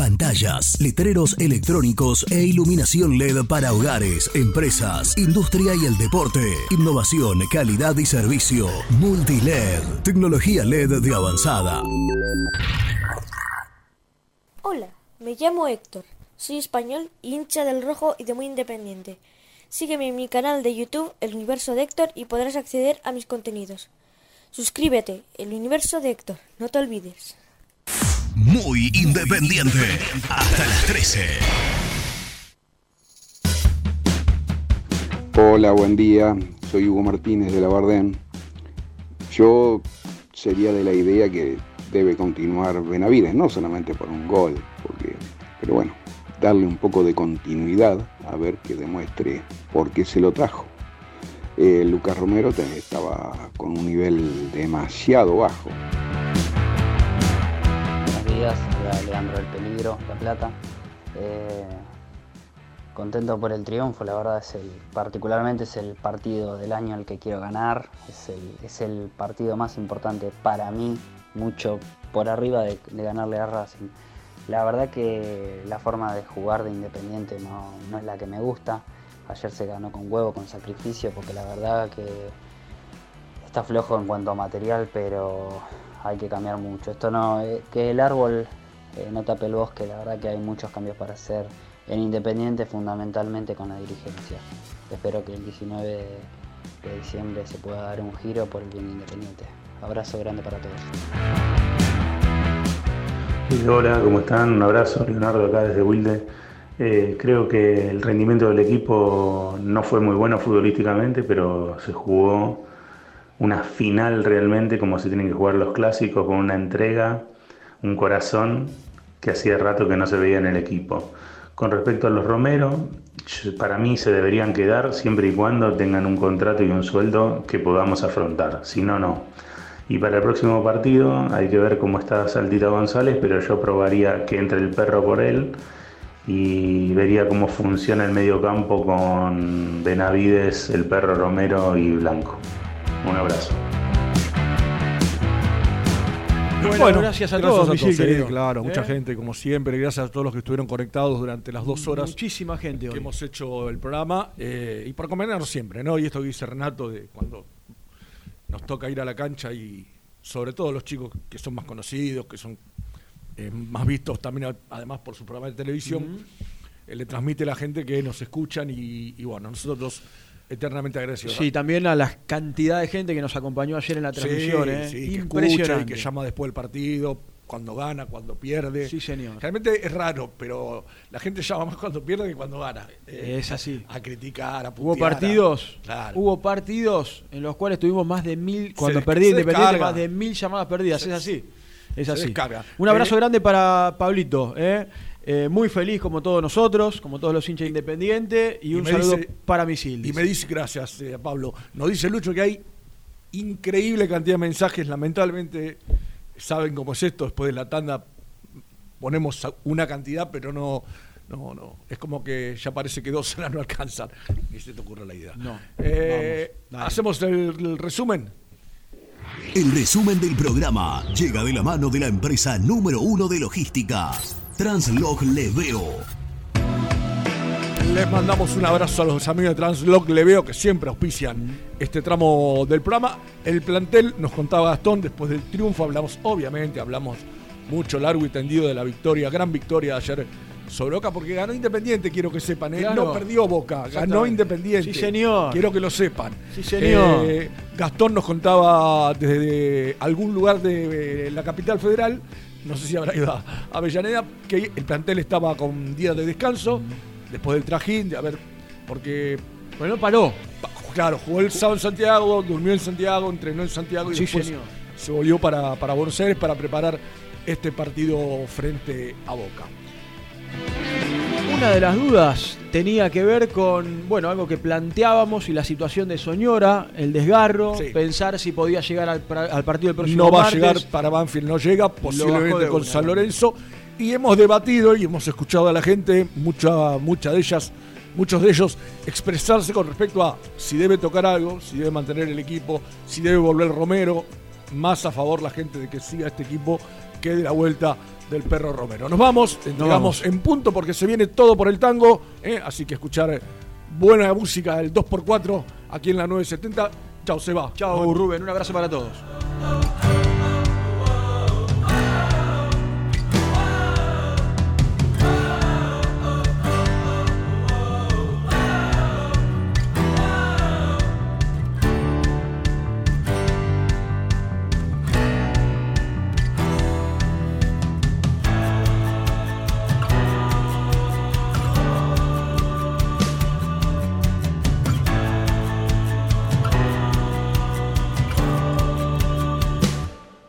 S7: Pantallas, letreros electrónicos e iluminación LED para hogares, empresas, industria y el deporte. Innovación, calidad y servicio. Multiled. Tecnología LED de avanzada.
S30: Hola, me llamo Héctor. Soy español, hincha del rojo y de muy independiente. Sígueme en mi canal de YouTube, El Universo de Héctor, y podrás acceder a mis contenidos. Suscríbete, El Universo de Héctor, no te olvides.
S7: Muy independiente. Hasta las 13.
S31: Hola, buen día. Soy Hugo Martínez de la Bardén. Yo sería de la idea que debe continuar Benavides, no solamente por un gol, porque, pero bueno, darle un poco de continuidad a ver que demuestre por qué se lo trajo. Eh, Lucas Romero estaba con un nivel demasiado bajo.
S32: Días, Leandro del Peligro, La Plata. Eh, contento por el triunfo, la verdad es el, particularmente es el partido del año al que quiero ganar, es el, es el partido más importante para mí, mucho por arriba de, de ganarle a Racing. La verdad que la forma de jugar de Independiente no, no es la que me gusta. Ayer se ganó con huevo, con sacrificio, porque la verdad que está flojo en cuanto a material, pero hay que cambiar mucho. Esto no, eh, que el árbol eh, no tape el bosque, la verdad que hay muchos cambios para hacer en Independiente, fundamentalmente con la dirigencia. Espero que el 19 de, diciembre se pueda dar un giro por el bien de Independiente. Abrazo grande para todos.
S33: Hola, ¿cómo están? Un abrazo, Leonardo acá desde Wilde. Eh, creo que el rendimiento del equipo no fue muy bueno futbolísticamente, pero se jugó una final realmente como se tienen que jugar los clásicos, con una entrega, un corazón que hacía rato que no se veía en el equipo. Con respecto a los Romero, para mí se deberían quedar siempre y cuando tengan un contrato y un sueldo que podamos afrontar, si no, no. Y para el próximo partido hay que ver cómo está Saltita González, pero yo probaría que entre el perro por él y vería cómo funciona el medio campo con Benavides, el perro Romero y Blanco. Un abrazo.
S6: Bueno, gracias a todos,
S5: sí,
S6: querido.
S5: claro,
S6: ¿Eh?
S5: mucha gente, como siempre. Gracias a todos los que estuvieron conectados durante las dos horas
S6: Muchísima gente
S5: que
S6: hoy.
S5: hemos hecho el programa. eh, y por acompañarnos siempre, ¿no? Y esto que dice Renato de cuando nos toca ir a la cancha y sobre todo los chicos que son más conocidos, que son eh, más vistos también, a- además por su programa de televisión, eh, le transmite a la gente que nos escuchan y, y bueno, nosotros eternamente agradecidos.
S6: Sí, también a la cantidad de gente que nos acompañó ayer en la transmisión.
S5: Sí,
S6: ¿eh?
S5: sí, que escucha y
S6: Impresionante.
S5: que llama después del partido, cuando gana, cuando pierde.
S6: Sí, señor.
S5: Realmente es raro, pero la gente llama más cuando pierde que cuando gana. Eh,
S6: Es así.
S5: A criticar, a
S6: Hubo
S5: putear, a-
S6: partidos,
S5: Claro.
S6: hubo partidos en los cuales tuvimos más de mil, cuando
S5: des-
S6: perdí
S5: se
S6: Independiente, más de mil llamadas perdidas.
S5: Se-
S6: es así. Es
S5: se
S6: así. Un abrazo
S5: Eh,
S6: grande para Pablito. ¿eh? Eh, muy feliz como todos nosotros, como todos los hinchas independientes. Y,
S5: y
S6: un saludo
S5: dice-
S6: para Misil.
S5: Y me dice, gracias eh, Pablo, nos dice Lucho que hay increíble cantidad de mensajes, lamentablemente saben cómo es esto, después de la tanda ponemos una cantidad, pero no, no, no, es como que ya parece que dos horas no alcanzan, y se te ocurre la idea.
S6: No.
S5: Eh,
S6: Vamos.
S5: Hacemos el, el resumen.
S7: El resumen del programa llega de la mano de la empresa número uno de logística, Translog Leveo.
S5: Les mandamos un abrazo a los amigos de Translog Leveo que siempre auspician este tramo del programa. El plantel, nos contaba Gastón, después del triunfo hablamos, obviamente, hablamos mucho largo y tendido de la victoria, gran victoria de ayer sobre Boca, porque ganó Independiente, quiero que sepan. ¿eh?
S6: Claro.
S5: No perdió Boca, ganó. Independiente.
S6: Sí, señor.
S5: Quiero que lo sepan.
S6: Sí, señor.
S5: Eh, Gastón nos contaba desde algún lugar de eh, la capital federal, no sé si habrá ido a Avellaneda, que el plantel estaba con días de descanso, después del trajín, de haber, porque...
S6: Bueno, paró.
S5: Claro, jugó el sábado en Santiago, durmió en Santiago, entrenó en Santiago y
S6: Sí,
S5: después
S6: señor.
S5: se volvió para, para Buenos Aires para preparar este partido frente a Boca.
S6: Una de las dudas tenía que ver con, bueno, algo que planteábamos y la situación de Soñora, el desgarro, pensar si podía llegar al, partido del próximo
S5: no va
S6: martes.
S5: a llegar para Banfield, no llega, posiblemente con San. Lorenzo. Y hemos debatido y hemos escuchado a la gente, mucha, mucha de ellas, muchos de ellos, expresarse con respecto a si debe tocar algo, si debe mantener el equipo, si debe volver Romero. Más a favor la gente de que siga este equipo que de la vuelta del perro Romero. Nos vamos, entregamos
S6: vamos.
S5: en punto porque se viene todo por el tango. ¿eh? Así que escuchar eh, buena música del 2x4 aquí en la 970. Chao, se va.
S6: Chao, Rubén, un abrazo para todos.